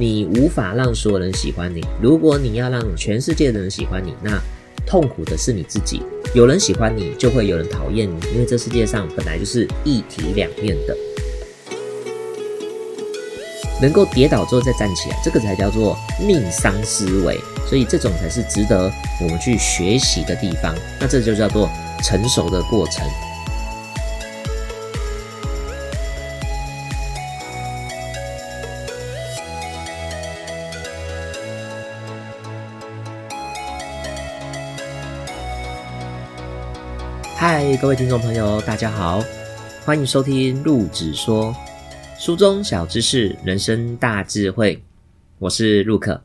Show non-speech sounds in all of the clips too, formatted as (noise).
你无法让所有人喜欢你。如果你要让全世界的人喜欢你，那痛苦的是你自己。有人喜欢你，就会有人讨厌你，因为这世界上本来就是一体两面的。能够跌倒之后再站起来，这个才叫做命丧思维。所以这种才是值得我们去学习的地方。那这就叫做成熟的过程。各位听众朋友，大家好，欢迎收听陆子说书中小知识，人生大智慧。我是陆克，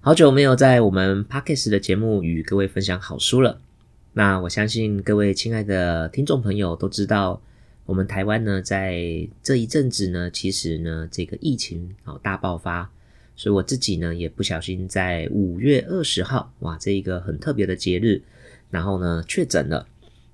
好久没有在我们 Pockets 的节目与各位分享好书了。那我相信各位亲爱的听众朋友都知道，我们台湾呢，在这一阵子呢，其实呢，这个疫情啊大爆发，所以我自己呢也不小心在五月二十号，哇，这一个很特别的节日，然后呢确诊了。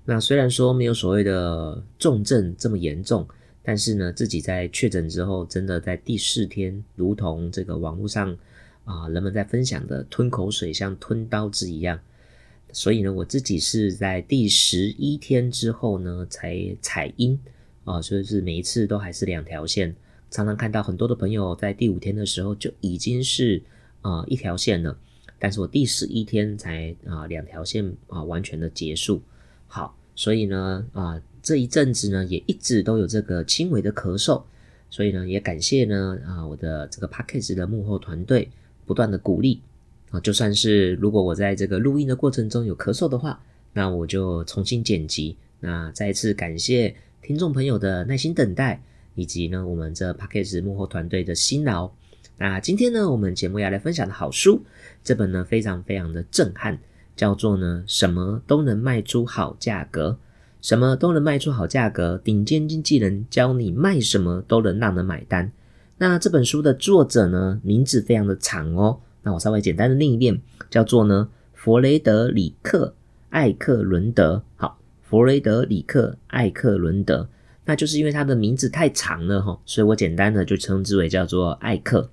那虽然说没有所谓的重症这么严重，但是呢，自己在确诊之后，真的在第四天，如同这个网络上啊人们在分享的吞口水像吞刀子一样。所以呢，我自己是在第十一天之后呢才采阴啊，所以是每一次都还是两条线。常常看到很多的朋友在第五天的时候就已经是啊一条线了，但是我第十一天才啊两条线啊完全的结束。好，所以呢，啊，这一阵子呢，也一直都有这个轻微的咳嗽，所以呢，也感谢呢，啊，我的这个 p a c k a g e 的幕后团队不断的鼓励，啊，就算是如果我在这个录音的过程中有咳嗽的话，那我就重新剪辑。那再次感谢听众朋友的耐心等待，以及呢，我们这 p a c k a g e 幕后团队的辛劳。那今天呢，我们节目要来分享的好书，这本呢，非常非常的震撼。叫做呢，什么都能卖出好价格，什么都能卖出好价格。顶尖经纪人教你卖什么都能让人买单。那这本书的作者呢，名字非常的长哦。那我稍微简单的念一遍，叫做呢，弗雷德里克艾克伦德。好，弗雷德里克艾克伦德，那就是因为他的名字太长了哈，所以我简单的就称之为叫做艾克。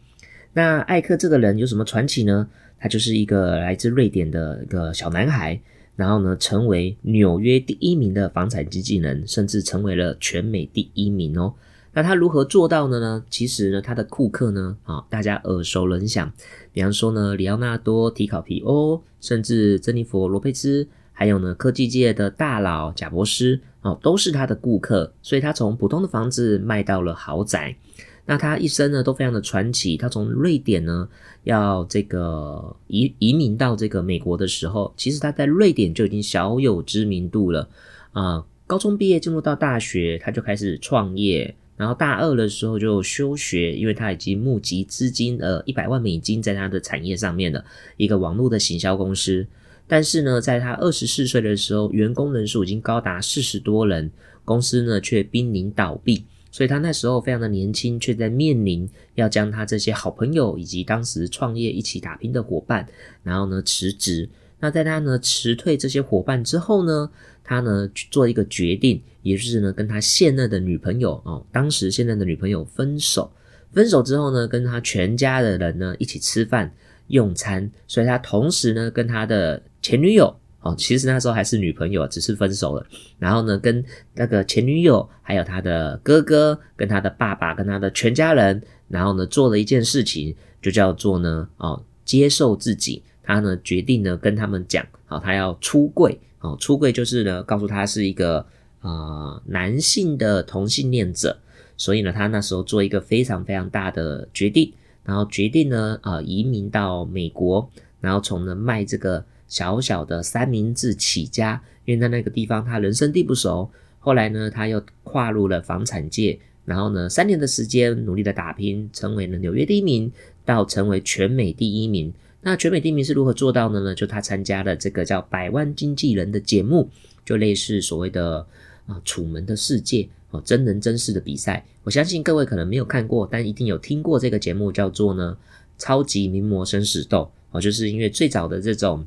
那艾克这个人有什么传奇呢？他就是一个来自瑞典的一个小男孩，然后呢，成为纽约第一名的房产经纪人，甚至成为了全美第一名哦。那他如何做到的呢？其实呢，他的库克呢，啊，大家耳熟能详，比方说呢，里奥纳多·提考皮欧，甚至珍妮佛·罗佩兹，还有呢，科技界的大佬贾伯斯，哦，都是他的顾客。所以他从普通的房子卖到了豪宅。那他一生呢都非常的传奇。他从瑞典呢要这个移移民到这个美国的时候，其实他在瑞典就已经小有知名度了啊。高中毕业进入到大学，他就开始创业。然后大二的时候就休学，因为他已经募集资金呃一百万美金在他的产业上面的一个网络的行销公司。但是呢，在他二十四岁的时候，员工人数已经高达四十多人，公司呢却濒临倒闭。所以他那时候非常的年轻，却在面临要将他这些好朋友以及当时创业一起打拼的伙伴，然后呢辞职。那在他呢辞退这些伙伴之后呢，他呢做一个决定，也就是呢跟他现任的女朋友哦，当时现任的女朋友分手。分手之后呢，跟他全家的人呢一起吃饭用餐。所以他同时呢跟他的前女友。哦，其实那时候还是女朋友，只是分手了。然后呢，跟那个前女友，还有他的哥哥，跟他的爸爸，跟他的全家人，然后呢，做了一件事情，就叫做呢，哦，接受自己。他呢，决定呢，跟他们讲，好，他要出柜。哦，出柜就是呢，告诉他是一个啊男性的同性恋者。所以呢，他那时候做一个非常非常大的决定，然后决定呢，呃，移民到美国，然后从呢卖这个。小小的三明治起家，因为在那个地方他人生地不熟。后来呢，他又跨入了房产界，然后呢，三年的时间努力的打拼，成为了纽约第一名，到成为全美第一名。那全美第一名是如何做到的呢？就他参加了这个叫《百万经纪人》的节目，就类似所谓的啊《楚门的世界》哦，真人真事的比赛。我相信各位可能没有看过，但一定有听过这个节目，叫做呢《超级名模生死斗》哦，就是因为最早的这种。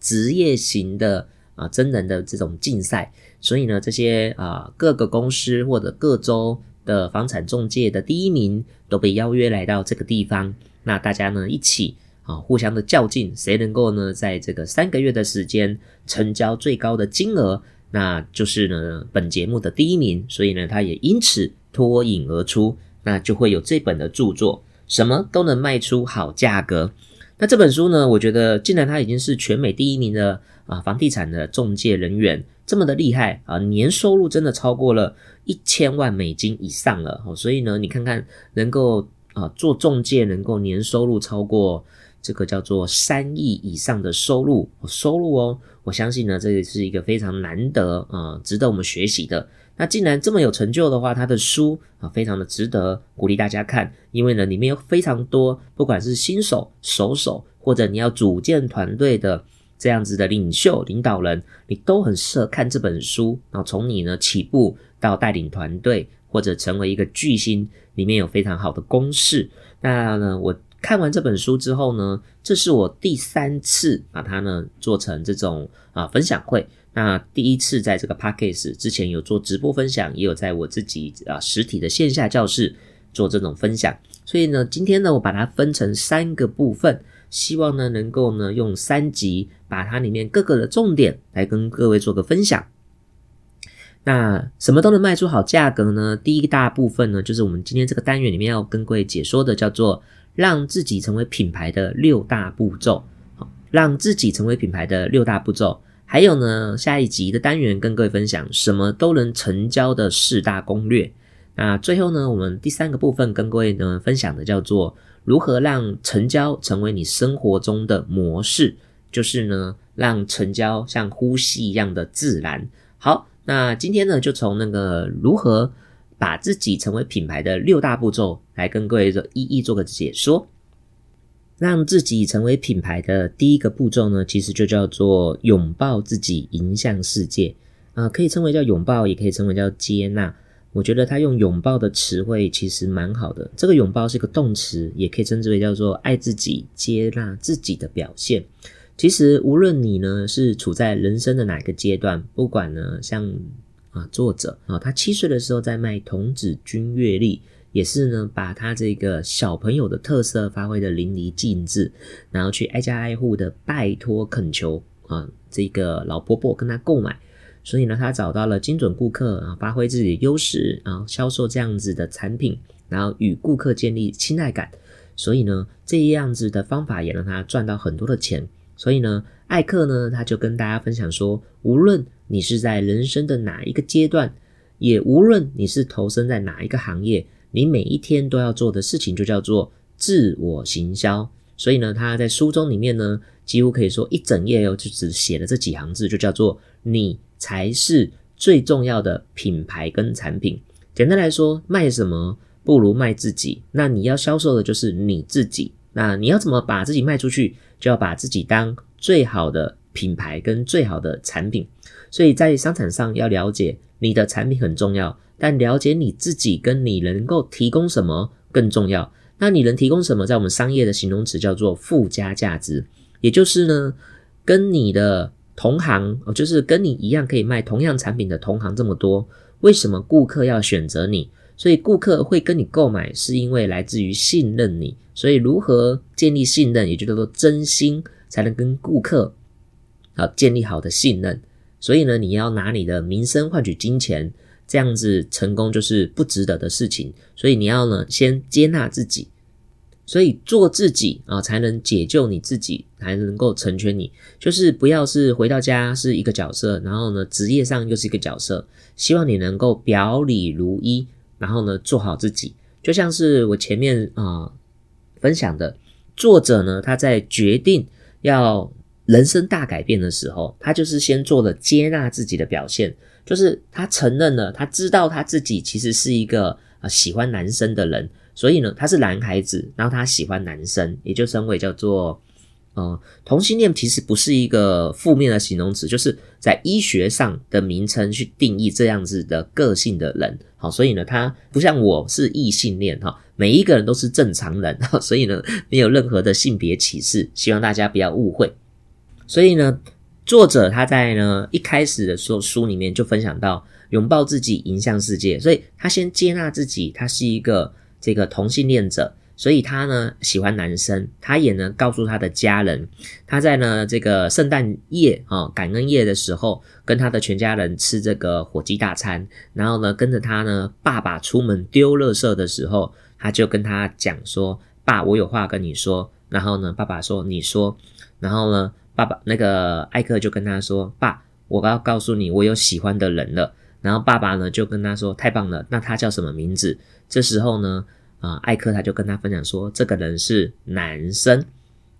职业型的啊，真人的这种竞赛，所以呢，这些啊各个公司或者各州的房产中介的第一名都被邀约来到这个地方，那大家呢一起啊互相的较劲，谁能够呢在这个三个月的时间成交最高的金额，那就是呢本节目的第一名，所以呢他也因此脱颖而出，那就会有这本的著作，什么都能卖出好价格。那这本书呢，我觉得既然他已经是全美第一名的啊房地产的中介人员。这么的厉害啊！年收入真的超过了一千万美金以上了哦，所以呢，你看看能够啊做中介，能够年收入超过这个叫做三亿以上的收入收入哦，我相信呢，这个是一个非常难得啊，值得我们学习的。那既然这么有成就的话，他的书啊，非常的值得鼓励大家看，因为呢，里面有非常多，不管是新手、熟手，或者你要组建团队的。这样子的领袖、领导人，你都很适合看这本书。然后从你呢起步到带领团队，或者成为一个巨星，里面有非常好的公式。那呢，我看完这本书之后呢，这是我第三次把它呢做成这种啊分享会。那第一次在这个 p a c k a g e 之前有做直播分享，也有在我自己啊实体的线下教室做这种分享。所以呢，今天呢，我把它分成三个部分。希望呢，能够呢用三集把它里面各个的重点来跟各位做个分享。那什么都能卖出好价格呢？第一大部分呢，就是我们今天这个单元里面要跟各位解说的，叫做让自己成为品牌的六大步骤。好，让自己成为品牌的六大步骤。还有呢，下一集的单元跟各位分享什么都能成交的四大攻略。那最后呢，我们第三个部分跟各位呢分享的叫做。如何让成交成为你生活中的模式？就是呢，让成交像呼吸一样的自然。好，那今天呢，就从那个如何把自己成为品牌的六大步骤来跟各位一一做个解说。让自己成为品牌的第一个步骤呢，其实就叫做拥抱自己，迎向世界。啊，可以称为叫拥抱，也可以称为叫接纳。我觉得他用拥抱的词汇其实蛮好的。这个拥抱是一个动词，也可以称之为叫做爱自己、接纳自己的表现。其实无论你呢是处在人生的哪个阶段，不管呢像啊作者啊，他七岁的时候在卖童子军阅历，也是呢把他这个小朋友的特色发挥的淋漓尽致，然后去挨家挨户的拜托恳求啊这个老婆婆跟他购买。所以呢，他找到了精准顾客啊，发挥自己的优势啊，销售这样子的产品，然后与顾客建立亲爱感。所以呢，这样子的方法也让他赚到很多的钱。所以呢，艾克呢，他就跟大家分享说，无论你是在人生的哪一个阶段，也无论你是投身在哪一个行业，你每一天都要做的事情就叫做自我行销。所以呢，他在书中里面呢，几乎可以说一整页哦，就只写了这几行字，就叫做你。才是最重要的品牌跟产品。简单来说，卖什么不如卖自己。那你要销售的就是你自己。那你要怎么把自己卖出去，就要把自己当最好的品牌跟最好的产品。所以在商场上要了解你的产品很重要，但了解你自己跟你能够提供什么更重要。那你能提供什么，在我们商业的形容词叫做附加价值，也就是呢，跟你的。同行哦，就是跟你一样可以卖同样产品的同行这么多，为什么顾客要选择你？所以顾客会跟你购买，是因为来自于信任你。所以如何建立信任，也就叫做真心，才能跟顾客好建立好的信任。所以呢，你要拿你的名声换取金钱，这样子成功就是不值得的事情。所以你要呢，先接纳自己。所以做自己啊，才能解救你自己，才能够成全你。就是不要是回到家是一个角色，然后呢，职业上又是一个角色。希望你能够表里如一，然后呢，做好自己。就像是我前面啊分享的，作者呢，他在决定要人生大改变的时候，他就是先做了接纳自己的表现，就是他承认了，他知道他自己其实是一个啊喜欢男生的人。所以呢，他是男孩子，然后他喜欢男生，也就称为叫做，呃，同性恋其实不是一个负面的形容词，就是在医学上的名称去定义这样子的个性的人。好，所以呢，他不像我是异性恋哈，每一个人都是正常人，(laughs) 所以呢，没有任何的性别歧视，希望大家不要误会。所以呢，作者他在呢一开始的时候书里面就分享到。拥抱自己，迎向世界。所以他先接纳自己，他是一个这个同性恋者。所以他呢喜欢男生，他也呢告诉他的家人，他在呢这个圣诞夜啊感恩夜的时候，跟他的全家人吃这个火鸡大餐，然后呢跟着他呢爸爸出门丢垃圾的时候，他就跟他讲说：“爸，我有话跟你说。”然后呢爸爸说：“你说。”然后呢爸爸那个艾克就跟他说：“爸，我要告诉你，我有喜欢的人了。”然后爸爸呢就跟他说：“太棒了，那他叫什么名字？”这时候呢。啊，艾克他就跟他分享说，这个人是男生。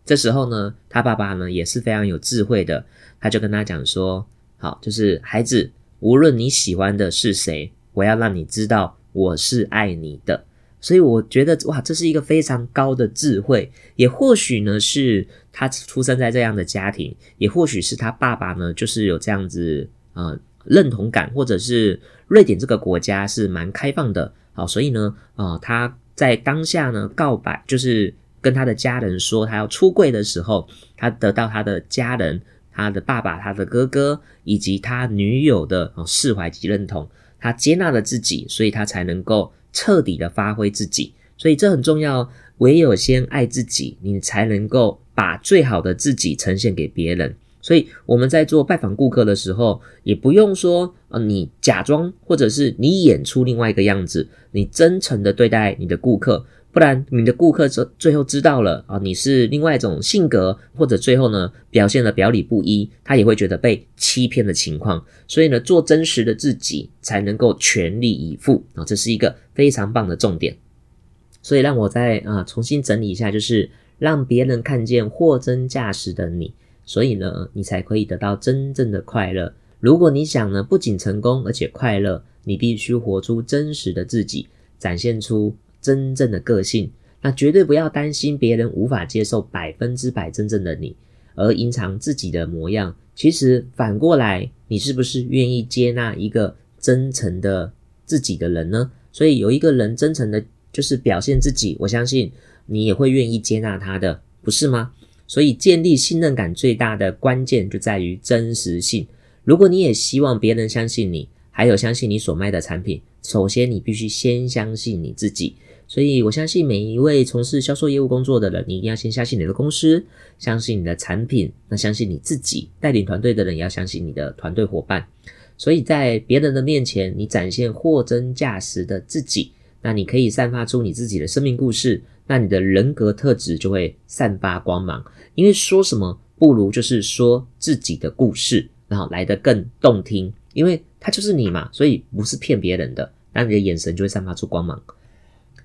这时候呢，他爸爸呢也是非常有智慧的，他就跟他讲说，好，就是孩子，无论你喜欢的是谁，我要让你知道我是爱你的。所以我觉得哇，这是一个非常高的智慧，也或许呢是他出生在这样的家庭，也或许是他爸爸呢就是有这样子呃认同感，或者是瑞典这个国家是蛮开放的，好，所以呢，啊他。在当下呢，告白就是跟他的家人说他要出柜的时候，他得到他的家人、他的爸爸、他的哥哥以及他女友的释怀及认同，他接纳了自己，所以他才能够彻底的发挥自己。所以这很重要，唯有先爱自己，你才能够把最好的自己呈现给别人。所以我们在做拜访顾客的时候，也不用说，呃，你假装或者是你演出另外一个样子，你真诚的对待你的顾客，不然你的顾客最最后知道了啊，你是另外一种性格，或者最后呢表现的表里不一，他也会觉得被欺骗的情况。所以呢，做真实的自己才能够全力以赴啊，这是一个非常棒的重点。所以让我再啊重新整理一下，就是让别人看见货真价实的你。所以呢，你才可以得到真正的快乐。如果你想呢，不仅成功而且快乐，你必须活出真实的自己，展现出真正的个性。那绝对不要担心别人无法接受百分之百真正的你，而隐藏自己的模样。其实反过来，你是不是愿意接纳一个真诚的自己的人呢？所以有一个人真诚的，就是表现自己，我相信你也会愿意接纳他的，不是吗？所以，建立信任感最大的关键就在于真实性。如果你也希望别人相信你，还有相信你所卖的产品，首先你必须先相信你自己。所以，我相信每一位从事销售业务工作的人，你一定要先相信你的公司，相信你的产品，那相信你自己。带领团队的人也要相信你的团队伙伴。所以在别人的面前，你展现货真价实的自己，那你可以散发出你自己的生命故事。那你的人格特质就会散发光芒，因为说什么不如就是说自己的故事，然后来得更动听，因为它就是你嘛，所以不是骗别人的，那你的眼神就会散发出光芒。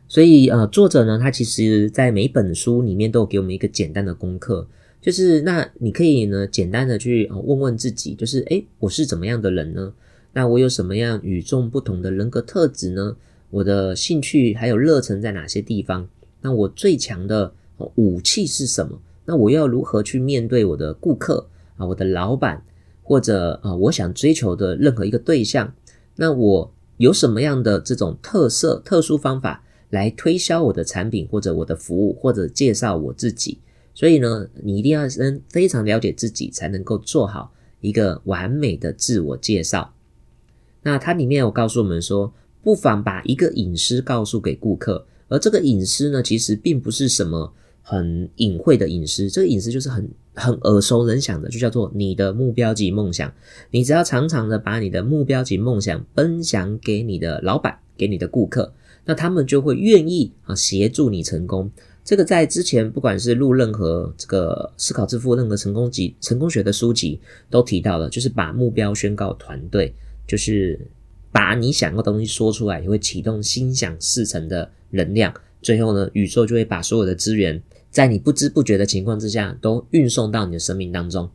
所以呃，作者呢，他其实在每本书里面都有给我们一个简单的功课，就是那你可以呢简单的去问问自己，就是诶，我是怎么样的人呢？那我有什么样与众不同的人格特质呢？我的兴趣还有热忱在哪些地方？那我最强的武器是什么？那我要如何去面对我的顾客啊，我的老板，或者啊，我想追求的任何一个对象？那我有什么样的这种特色、特殊方法来推销我的产品，或者我的服务，或者介绍我自己？所以呢，你一定要先非常了解自己，才能够做好一个完美的自我介绍。那它里面有告诉我们说，不妨把一个隐私告诉给顾客。而这个隐私呢，其实并不是什么很隐晦的隐私，这个隐私就是很很耳熟能详的，就叫做你的目标及梦想。你只要常常的把你的目标及梦想分享给你的老板、给你的顾客，那他们就会愿意啊协助你成功。这个在之前不管是录任何这个思考致富任何成功集、成功学的书籍都提到了，就是把目标宣告团队，就是把你想要的东西说出来，也会启动心想事成的。能量，最后呢，宇宙就会把所有的资源，在你不知不觉的情况之下，都运送到你的生命当中。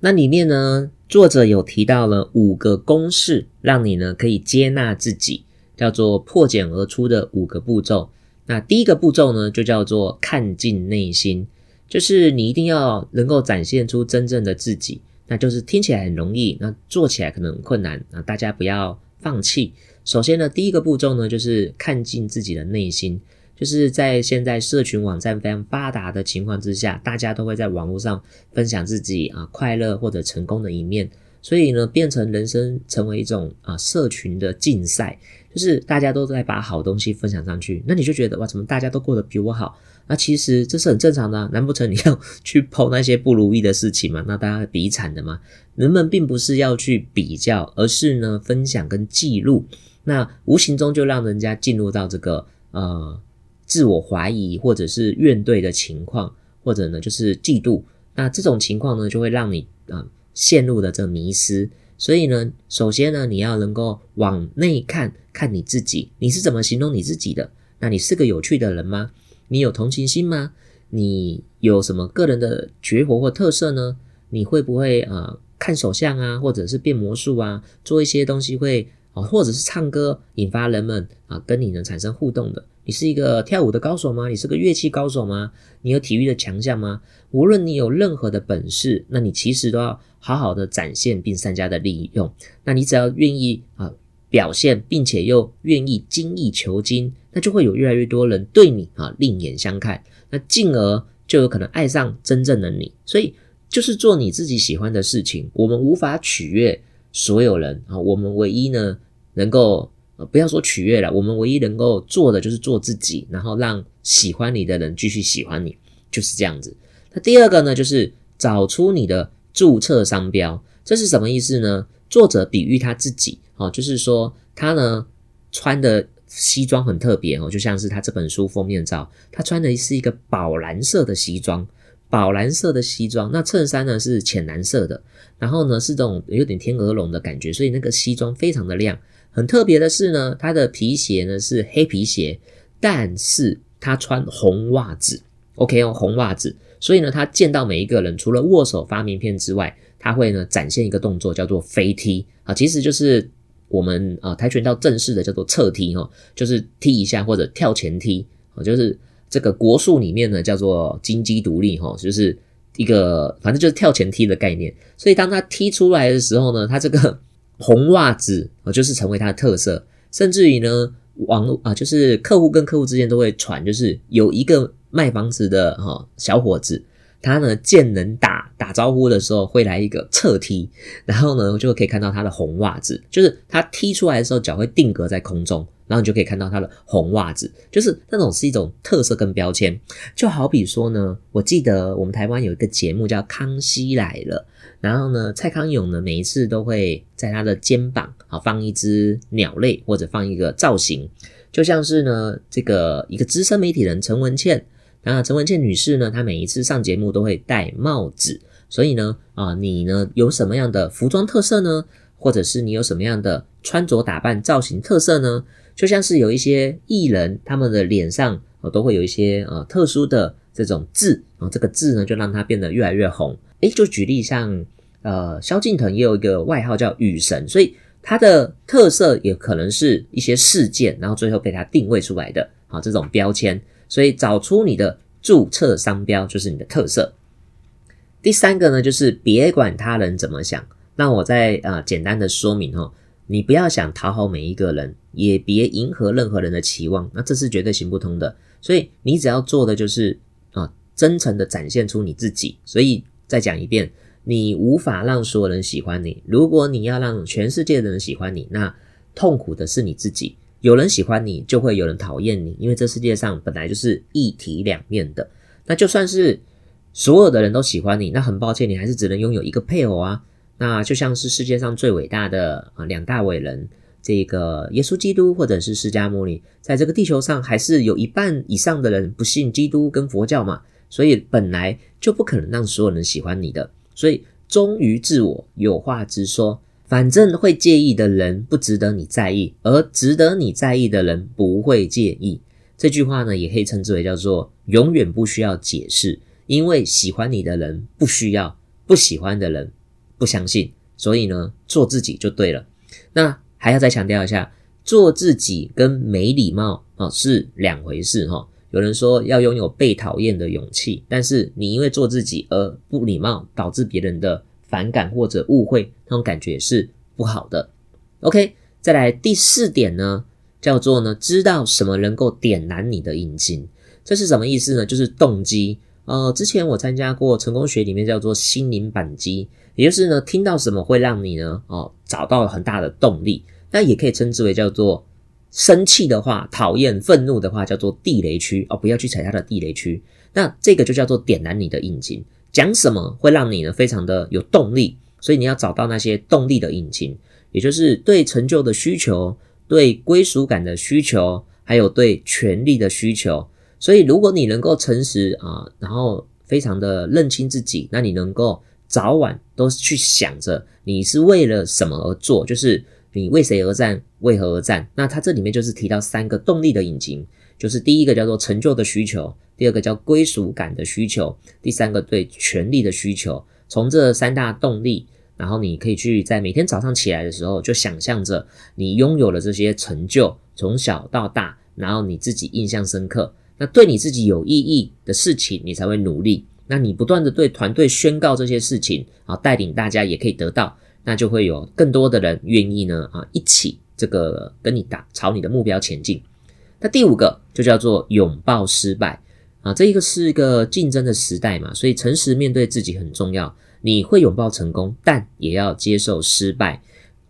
那里面呢，作者有提到了五个公式，让你呢可以接纳自己，叫做破茧而出的五个步骤。那第一个步骤呢，就叫做看尽内心，就是你一定要能够展现出真正的自己。那就是听起来很容易，那做起来可能很困难啊！大家不要放弃。首先呢，第一个步骤呢，就是看尽自己的内心。就是在现在社群网站非常发达的情况之下，大家都会在网络上分享自己啊快乐或者成功的一面。所以呢，变成人生成为一种啊社群的竞赛，就是大家都在把好东西分享上去，那你就觉得哇，怎么大家都过得比我好？那其实这是很正常的，难不成你要去剖那些不如意的事情吗？那大家比惨的吗？(laughs) 人们并不是要去比较，而是呢分享跟记录，那无形中就让人家进入到这个呃自我怀疑或者是怨怼的情况，或者呢就是嫉妒。那这种情况呢，就会让你啊陷入了这迷失。所以呢，首先呢，你要能够往内看看你自己，你是怎么形容你自己的？那你是个有趣的人吗？你有同情心吗？你有什么个人的绝活或特色呢？你会不会啊看手相啊，或者是变魔术啊，做一些东西会啊，或者是唱歌引发人们啊跟你能产生互动的？你是一个跳舞的高手吗？你是个乐器高手吗？你有体育的强项吗？无论你有任何的本事，那你其实都要好好的展现并善加的利用。那你只要愿意啊表现，并且又愿意精益求精，那就会有越来越多人对你啊另眼相看，那进而就有可能爱上真正的你。所以就是做你自己喜欢的事情。我们无法取悦所有人啊，我们唯一呢能够。呃，不要说取悦了，我们唯一能够做的就是做自己，然后让喜欢你的人继续喜欢你，就是这样子。那第二个呢，就是找出你的注册商标，这是什么意思呢？作者比喻他自己，哦，就是说他呢穿的西装很特别哦，就像是他这本书封面照，他穿的是一个宝蓝色的西装，宝蓝色的西装，那衬衫呢是浅蓝色的，然后呢是这种有点天鹅绒的感觉，所以那个西装非常的亮。很特别的是呢，他的皮鞋呢是黑皮鞋，但是他穿红袜子，OK 哦，红袜子。所以呢，他见到每一个人，除了握手发名片之外，他会呢展现一个动作，叫做飞踢啊，其实就是我们啊跆拳道正式的叫做侧踢哈，就是踢一下或者跳前踢啊，就是这个国术里面呢叫做金鸡独立哈，就是一个反正就是跳前踢的概念。所以当他踢出来的时候呢，他这个。红袜子啊，就是成为它的特色，甚至于呢，网络啊，就是客户跟客户之间都会传，就是有一个卖房子的哈小伙子，他呢见人打打招呼的时候会来一个侧踢，然后呢就可以看到他的红袜子，就是他踢出来的时候脚会定格在空中。然后你就可以看到他的红袜子，就是那种是一种特色跟标签。就好比说呢，我记得我们台湾有一个节目叫《康熙来了》，然后呢，蔡康永呢每一次都会在他的肩膀啊放一只鸟类或者放一个造型，就像是呢这个一个资深媒体人陈文茜，那陈文茜女士呢，她每一次上节目都会戴帽子，所以呢啊你呢有什么样的服装特色呢？或者是你有什么样的穿着打扮造型特色呢？就像是有一些艺人，他们的脸上啊都会有一些呃特殊的这种字啊，这个字呢就让它变得越来越红。诶，就举例像呃萧敬腾也有一个外号叫雨神，所以他的特色也可能是一些事件，然后最后被他定位出来的啊这种标签。所以找出你的注册商标就是你的特色。第三个呢，就是别管他人怎么想，那我再啊简单的说明哈。你不要想讨好每一个人，也别迎合任何人的期望，那这是绝对行不通的。所以你只要做的就是啊，真诚的展现出你自己。所以再讲一遍，你无法让所有人喜欢你。如果你要让全世界的人喜欢你，那痛苦的是你自己。有人喜欢你，就会有人讨厌你，因为这世界上本来就是一体两面的。那就算是所有的人都喜欢你，那很抱歉，你还是只能拥有一个配偶啊。那就像是世界上最伟大的啊两大伟人，这个耶稣基督或者是释迦牟尼，在这个地球上还是有一半以上的人不信基督跟佛教嘛，所以本来就不可能让所有人喜欢你的。所以忠于自我，有话直说，反正会介意的人不值得你在意，而值得你在意的人不会介意。这句话呢，也可以称之为叫做永远不需要解释，因为喜欢你的人不需要，不喜欢的人。不相信，所以呢，做自己就对了。那还要再强调一下，做自己跟没礼貌啊是两回事哈。有人说要拥有被讨厌的勇气，但是你因为做自己而不礼貌，导致别人的反感或者误会，那种感觉是不好的。OK，再来第四点呢，叫做呢，知道什么能够点燃你的引擎，这是什么意思呢？就是动机。呃，之前我参加过成功学里面叫做心灵扳机，也就是呢，听到什么会让你呢，哦，找到很大的动力。那也可以称之为叫做生气的话、讨厌、愤怒的话，叫做地雷区哦，不要去踩他的地雷区。那这个就叫做点燃你的引擎，讲什么会让你呢非常的有动力？所以你要找到那些动力的引擎，也就是对成就的需求、对归属感的需求，还有对权力的需求。所以如果你能够诚实啊，然后非常的认清自己，那你能够早晚都去想着你是为了什么而做，就是你为谁而战，为何而战？那它这里面就是提到三个动力的引擎，就是第一个叫做成就的需求。第二个叫归属感的需求，第三个对权力的需求。从这三大动力，然后你可以去在每天早上起来的时候，就想象着你拥有了这些成就，从小到大，然后你自己印象深刻，那对你自己有意义的事情，你才会努力。那你不断的对团队宣告这些事情，啊，带领大家也可以得到，那就会有更多的人愿意呢，啊，一起这个跟你打，朝你的目标前进。那第五个就叫做拥抱失败。啊，这一个是一个竞争的时代嘛，所以诚实面对自己很重要。你会拥抱成功，但也要接受失败。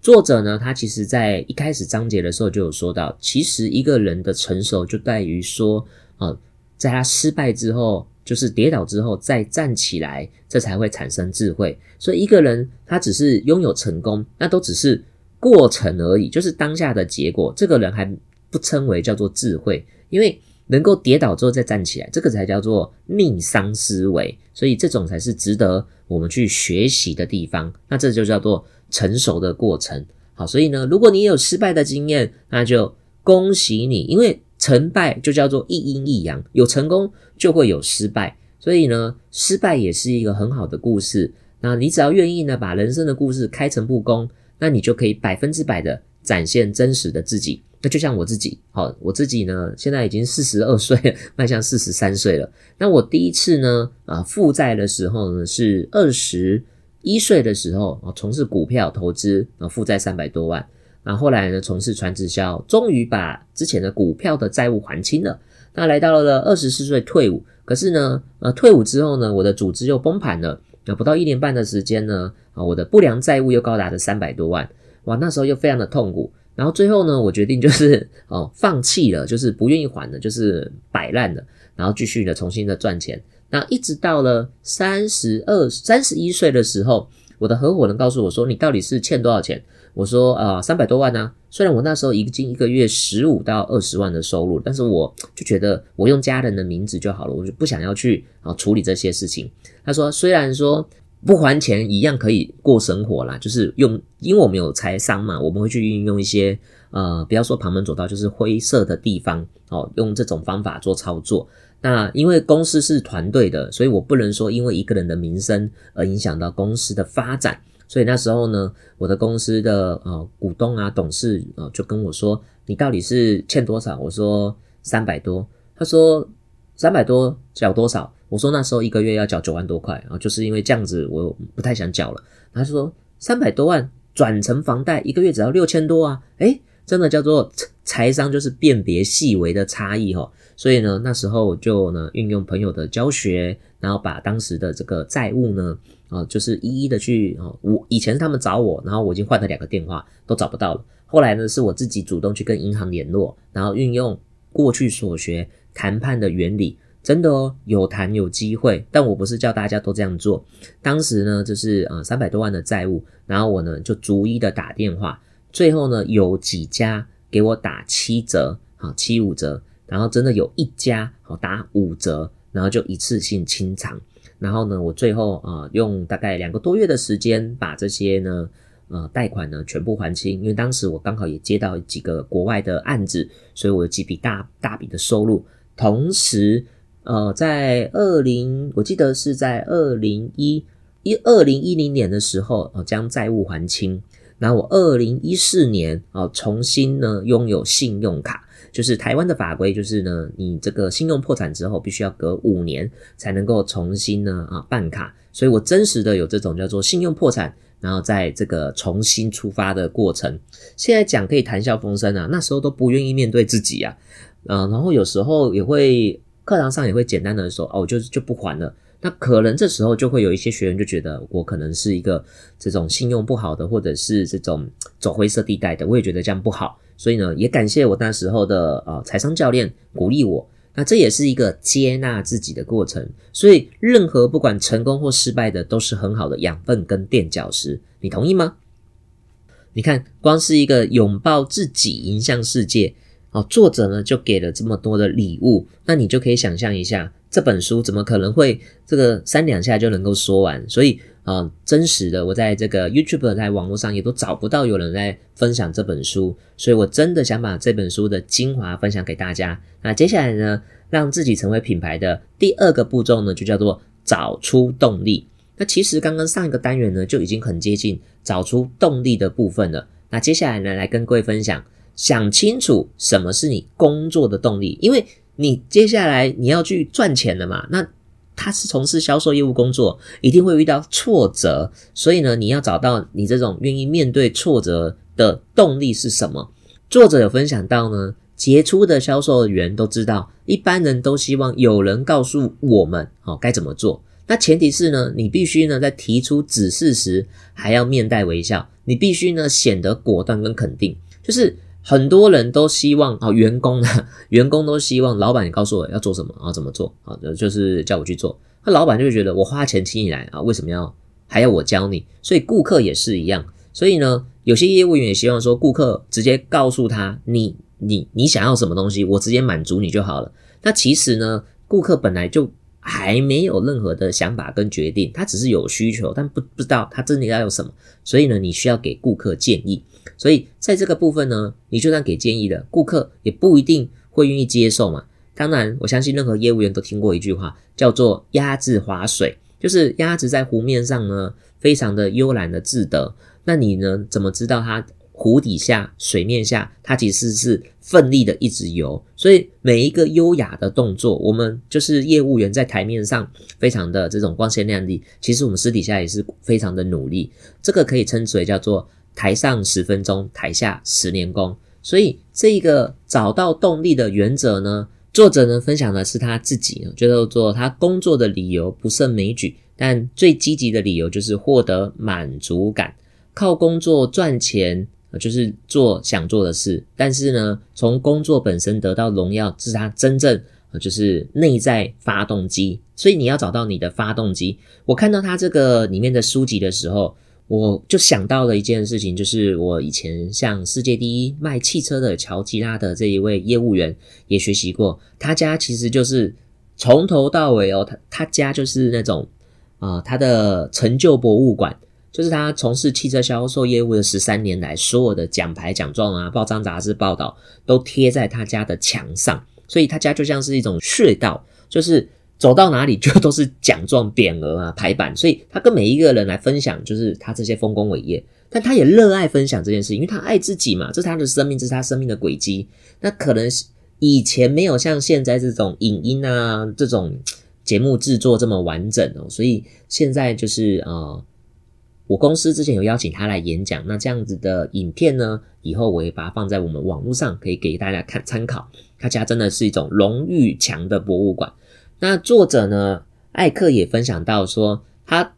作者呢，他其实在一开始章节的时候就有说到，其实一个人的成熟就在于说，啊，在他失败之后，就是跌倒之后再站起来，这才会产生智慧。所以一个人他只是拥有成功，那都只是过程而已，就是当下的结果。这个人还不称为叫做智慧，因为。能够跌倒之后再站起来，这个才叫做逆商思维，所以这种才是值得我们去学习的地方。那这就叫做成熟的过程。好，所以呢，如果你有失败的经验，那就恭喜你，因为成败就叫做一阴一阳，有成功就会有失败，所以呢，失败也是一个很好的故事。那你只要愿意呢，把人生的故事开诚布公，那你就可以百分之百的展现真实的自己。那就像我自己，好，我自己呢，现在已经四十二岁，迈向四十三岁了。那我第一次呢，啊，负债的时候呢，是二十一岁的时候，啊，从事股票投资，啊，负债三百多万。那后来呢，从事传直销，终于把之前的股票的债务还清了。那来到了二十四岁退伍，可是呢，呃，退伍之后呢，我的组织又崩盘了。那不到一年半的时间呢，啊，我的不良债务又高达了三百多万。哇，那时候又非常的痛苦。然后最后呢，我决定就是哦，放弃了，就是不愿意还了，就是摆烂了，然后继续的重新的赚钱。那一直到了三十二、三十一岁的时候，我的合伙人告诉我说：“你到底是欠多少钱？”我说：“啊，三百多万呢。”虽然我那时候已经一个月十五到二十万的收入，但是我就觉得我用家人的名字就好了，我就不想要去啊处理这些事情。他说：“虽然说。”不还钱一样可以过生活啦，就是用，因为我们有财商嘛，我们会去运用一些呃，不要说旁门左道，就是灰色的地方哦，用这种方法做操作。那因为公司是团队的，所以我不能说因为一个人的名声而影响到公司的发展。所以那时候呢，我的公司的呃股东啊、董事啊就跟我说：“你到底是欠多少？”我说：“三百多。”他说：“三百多缴多少？”我说那时候一个月要缴九万多块，然后就是因为这样子，我不太想缴了。他说三百多万转成房贷，一个月只要六千多啊！诶，真的叫做财商，就是辨别细微的差异哈。所以呢，那时候我就呢运用朋友的教学，然后把当时的这个债务呢，啊，就是一一的去啊，我以前是他们找我，然后我已经换了两个电话都找不到了。后来呢，是我自己主动去跟银行联络，然后运用过去所学谈判的原理。真的哦，有谈有机会，但我不是叫大家都这样做。当时呢，就是呃三百多万的债务，然后我呢就逐一的打电话，最后呢有几家给我打七折，好七五折，然后真的有一家好打五折，然后就一次性清偿。然后呢，我最后啊用大概两个多月的时间把这些呢呃贷款呢全部还清，因为当时我刚好也接到几个国外的案子，所以我有几笔大大笔的收入，同时。呃，在二零，我记得是在二零一一二零一零年的时候，哦，将债务还清。然后我二零一四年，哦，重新呢拥有信用卡，就是台湾的法规，就是呢，你这个信用破产之后，必须要隔五年才能够重新呢啊办卡。所以我真实的有这种叫做信用破产，然后在这个重新出发的过程。现在讲可以谈笑风生啊，那时候都不愿意面对自己啊，嗯，然后有时候也会。课堂上也会简单的说哦，就就不还了。那可能这时候就会有一些学员就觉得我可能是一个这种信用不好的，或者是这种走灰色地带的，我也觉得这样不好。所以呢，也感谢我那时候的呃财商教练鼓励我。那这也是一个接纳自己的过程。所以任何不管成功或失败的，都是很好的养分跟垫脚石。你同意吗？你看，光是一个拥抱自己，迎向世界。哦，作者呢就给了这么多的礼物，那你就可以想象一下，这本书怎么可能会这个三两下就能够说完？所以啊，真实的，我在这个 YouTube 在网络上也都找不到有人在分享这本书，所以我真的想把这本书的精华分享给大家。那接下来呢，让自己成为品牌的第二个步骤呢，就叫做找出动力。那其实刚刚上一个单元呢，就已经很接近找出动力的部分了。那接下来呢，来跟各位分享。想清楚什么是你工作的动力，因为你接下来你要去赚钱了嘛。那他是从事销售业务工作，一定会遇到挫折，所以呢，你要找到你这种愿意面对挫折的动力是什么。作者有分享到呢，杰出的销售员都知道，一般人都希望有人告诉我们，好该怎么做。那前提是呢，你必须呢在提出指示时还要面带微笑，你必须呢显得果断跟肯定，就是。很多人都希望啊，(laughs) 员工呢，员工都希望老板你告诉我要做什么啊，怎么做啊，就是叫我去做。那老板就会觉得我花钱请你来啊，为什么要还要我教你？所以顾客也是一样。所以呢，有些业务员也希望说，顾客直接告诉他，你你你想要什么东西，我直接满足你就好了。那其实呢，顾客本来就还没有任何的想法跟决定，他只是有需求，但不不知道他真的要有什么。所以呢，你需要给顾客建议。所以在这个部分呢，你就算给建议了，顾客也不一定会愿意接受嘛。当然，我相信任何业务员都听过一句话，叫做“鸭子划水”，就是鸭子在湖面上呢，非常的悠然的自得。那你呢，怎么知道它湖底下、水面下，它其实是奋力的一直游？所以每一个优雅的动作，我们就是业务员在台面上非常的这种光鲜亮丽，其实我们私底下也是非常的努力。这个可以称之为叫做。台上十分钟，台下十年功。所以这一个找到动力的原则呢，作者呢分享的是他自己觉得做他工作的理由不胜枚举，但最积极的理由就是获得满足感，靠工作赚钱就是做想做的事。但是呢，从工作本身得到荣耀，是他真正就是内在发动机。所以你要找到你的发动机。我看到他这个里面的书籍的时候。我就想到了一件事情，就是我以前向世界第一卖汽车的乔吉拉的这一位业务员也学习过，他家其实就是从头到尾哦，他他家就是那种啊，他的成就博物馆，就是他从事汽车销售业务的十三年来，所有的奖牌奖状啊、报章杂志报道都贴在他家的墙上，所以他家就像是一种穴道，就是。走到哪里就都是奖状、匾额啊、排版，所以他跟每一个人来分享，就是他这些丰功伟业。但他也热爱分享这件事，因为他爱自己嘛，这是他的生命，这是他生命的轨迹。那可能以前没有像现在这种影音啊、这种节目制作这么完整哦，所以现在就是呃，我公司之前有邀请他来演讲，那这样子的影片呢，以后我会把它放在我们网络上，可以给大家看参考。他家真的是一种荣誉墙的博物馆。那作者呢？艾克也分享到说，他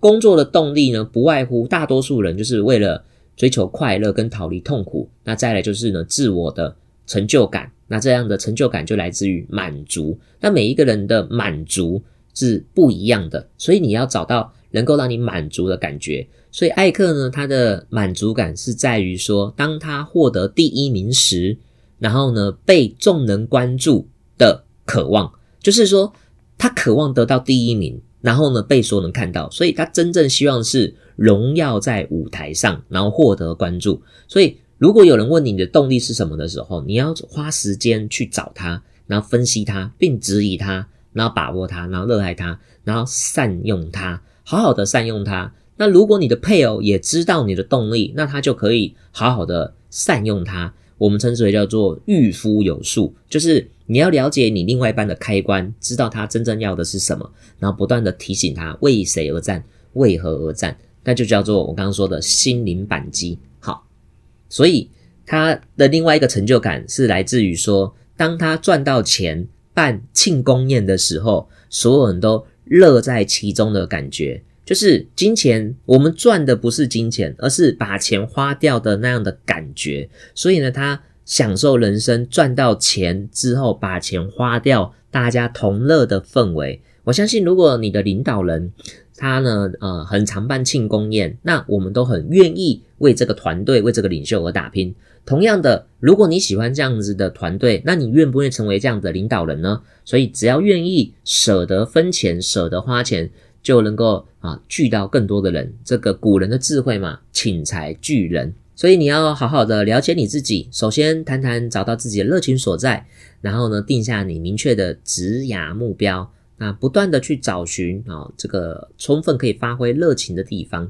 工作的动力呢，不外乎大多数人就是为了追求快乐跟逃离痛苦。那再来就是呢，自我的成就感。那这样的成就感就来自于满足。那每一个人的满足是不一样的，所以你要找到能够让你满足的感觉。所以艾克呢，他的满足感是在于说，当他获得第一名时，然后呢，被众人关注的渴望。就是说，他渴望得到第一名，然后呢被所有人看到，所以他真正希望是荣耀在舞台上，然后获得关注。所以，如果有人问你的动力是什么的时候，你要花时间去找他，然后分析他，并质疑他，然后把握他，然后热爱他，然后善用他，好好的善用他。那如果你的配偶也知道你的动力，那他就可以好好的善用他。我们称之为叫做御夫有术，就是你要了解你另外一半的开关，知道他真正要的是什么，然后不断的提醒他为谁而战，为何而战，那就叫做我刚刚说的心灵扳机。好，所以他的另外一个成就感是来自于说，当他赚到钱，办庆功宴的时候，所有人都乐在其中的感觉。就是金钱，我们赚的不是金钱，而是把钱花掉的那样的感觉。所以呢，他享受人生，赚到钱之后把钱花掉，大家同乐的氛围。我相信，如果你的领导人他呢，呃，很常办庆功宴，那我们都很愿意为这个团队、为这个领袖而打拼。同样的，如果你喜欢这样子的团队，那你愿不愿意成为这样的领导人呢？所以，只要愿意舍得分钱、舍得花钱。就能够啊聚到更多的人，这个古人的智慧嘛，请财聚人，所以你要好好的了解你自己。首先谈谈找到自己的热情所在，然后呢定下你明确的职涯目标，那不断的去找寻啊这个充分可以发挥热情的地方。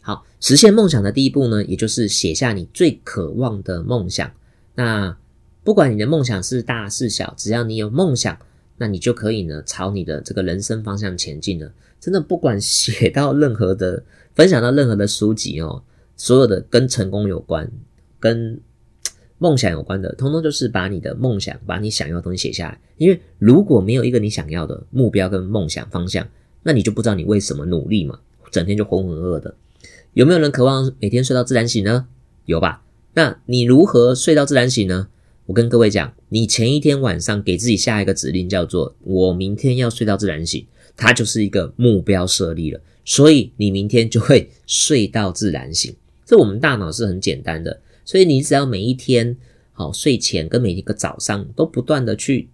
好，实现梦想的第一步呢，也就是写下你最渴望的梦想。那不管你的梦想是大是小，只要你有梦想，那你就可以呢朝你的这个人生方向前进了。真的不管写到任何的，分享到任何的书籍哦，(laughs) 所有的跟成功有关、跟梦想有关的，通通就是把你的梦想、把你想要的东西写下来。因为如果没有一个你想要的目标跟梦想方向，那你就不知道你为什么努力嘛，整天就浑浑噩噩的。有没有人渴望每天睡到自然醒呢？有吧？那你如何睡到自然醒呢？我跟各位讲，你前一天晚上给自己下一个指令，叫做“我明天要睡到自然醒”。它就是一个目标设立了，所以你明天就会睡到自然醒。这我们大脑是很简单的，所以你只要每一天好睡前跟每一个早上都不断的去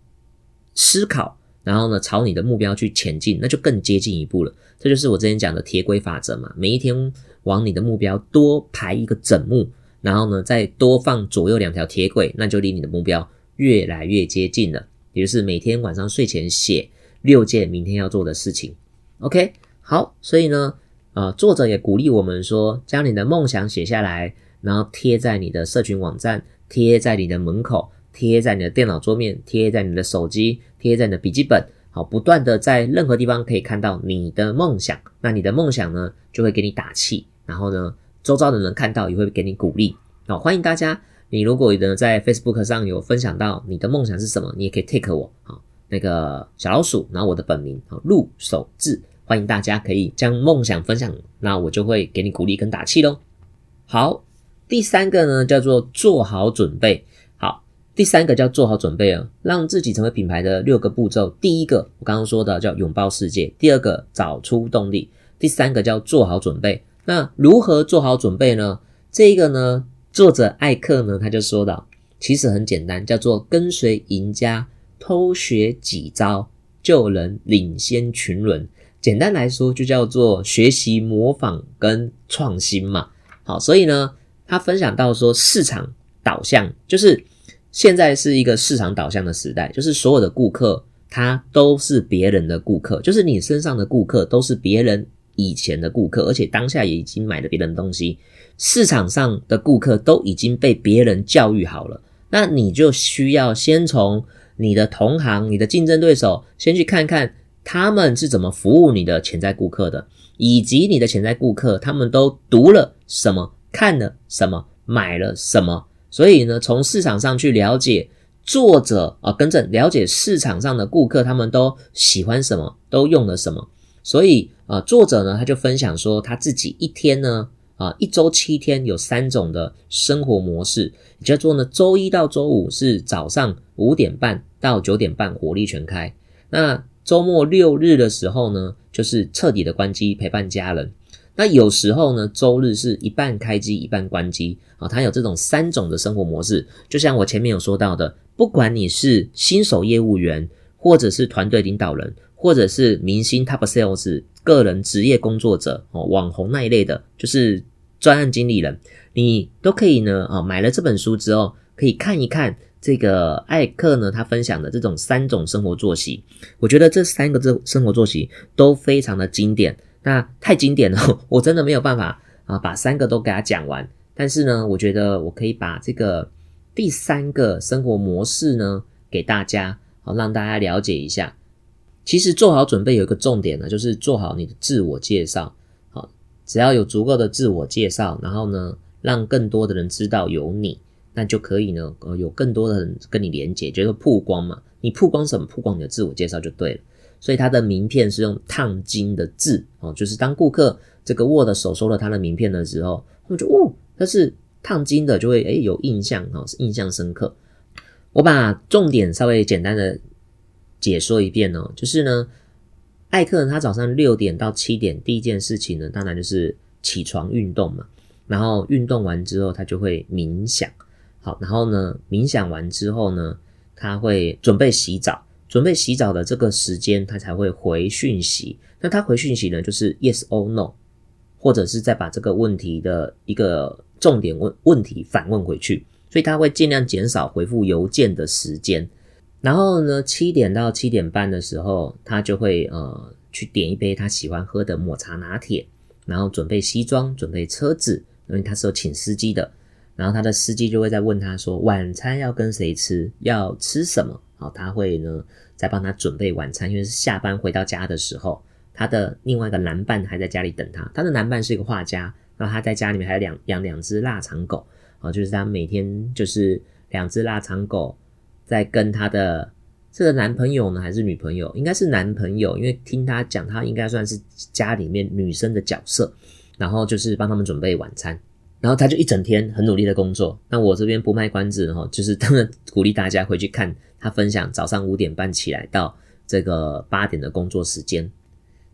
思考，然后呢朝你的目标去前进，那就更接近一步了。这就是我之前讲的铁轨法则嘛，每一天往你的目标多排一个整目，然后呢再多放左右两条铁轨，那就离你的目标越来越接近了。也就是每天晚上睡前写。六件明天要做的事情，OK，好，所以呢，呃，作者也鼓励我们说，将你的梦想写下来，然后贴在你的社群网站，贴在你的门口，贴在你的电脑桌面，贴在你的手机，贴在你的笔记本，好，不断的在任何地方可以看到你的梦想，那你的梦想呢，就会给你打气，然后呢，周遭的人看到也会给你鼓励，好，欢迎大家，你如果呢在 Facebook 上有分享到你的梦想是什么，你也可以 take 我，好。那个小老鼠，然后我的本名啊陆守志，欢迎大家可以将梦想分享，那我就会给你鼓励跟打气喽。好，第三个呢叫做做好准备。好，第三个叫做好准备啊，让自己成为品牌的六个步骤。第一个我刚刚说的叫拥抱世界，第二个找出动力，第三个叫做好准备。那如何做好准备呢？这个呢，作者艾克呢他就说到，其实很简单，叫做跟随赢家。偷学几招就能领先群伦，简单来说就叫做学习模仿跟创新嘛。好，所以呢，他分享到说，市场导向就是现在是一个市场导向的时代，就是所有的顾客他都是别人的顾客，就是你身上的顾客都是别人以前的顾客，而且当下也已经买了别人的东西，市场上的顾客都已经被别人教育好了，那你就需要先从。你的同行、你的竞争对手，先去看看他们是怎么服务你的潜在顾客的，以及你的潜在顾客他们都读了什么、看了什么、买了什么。所以呢，从市场上去了解作者啊，跟着了解市场上的顾客他们都喜欢什么，都用了什么。所以啊，作者呢他就分享说，他自己一天呢。啊，一周七天有三种的生活模式，叫做呢，周一到周五是早上五点半到九点半火力全开，那周末六日的时候呢，就是彻底的关机陪伴家人。那有时候呢，周日是一半开机一半关机啊，它有这种三种的生活模式。就像我前面有说到的，不管你是新手业务员，或者是团队领导人，或者是明星 Top Sales。个人职业工作者哦，网红那一类的，就是专案经理人，你都可以呢啊，买了这本书之后，可以看一看这个艾克呢他分享的这种三种生活作息。我觉得这三个这生活作息都非常的经典，那太经典了，(laughs) 我真的没有办法啊把三个都给他讲完。但是呢，我觉得我可以把这个第三个生活模式呢给大家，好让大家了解一下。其实做好准备有一个重点呢，就是做好你的自我介绍。好，只要有足够的自我介绍，然后呢，让更多的人知道有你，那就可以呢，呃，有更多的人跟你连接，就是曝光嘛。你曝光什么？曝光你的自我介绍就对了。所以他的名片是用烫金的字哦，就是当顾客这个握的手收了他的名片的时候，他们就哦，它是烫金的，就会诶有印象哦，印象深刻。我把重点稍微简单的解说一遍哦，就是呢，艾克他早上六点到七点第一件事情呢，当然就是起床运动嘛，然后运动完之后他就会冥想。好，然后呢，冥想完之后呢，他会准备洗澡，准备洗澡的这个时间，他才会回讯息。那他回讯息呢，就是 yes or no，或者是再把这个问题的一个重点问问题反问回去。所以他会尽量减少回复邮件的时间。然后呢，七点到七点半的时候，他就会呃去点一杯他喜欢喝的抹茶拿铁，然后准备西装，准备车子，因为他是有请司机的。然后他的司机就会在问他说：“晚餐要跟谁吃？要吃什么？”好，他会呢再帮他准备晚餐，因为是下班回到家的时候，他的另外一个男伴还在家里等他。他的男伴是一个画家，然后他在家里面还有两养两只腊肠狗，啊，就是他每天就是两只腊肠狗在跟他的这个男朋友呢还是女朋友？应该是男朋友，因为听他讲，他应该算是家里面女生的角色，然后就是帮他们准备晚餐。然后他就一整天很努力的工作。那我这边不卖关子哈，就是当然鼓励大家回去看他分享早上五点半起来到这个八点的工作时间。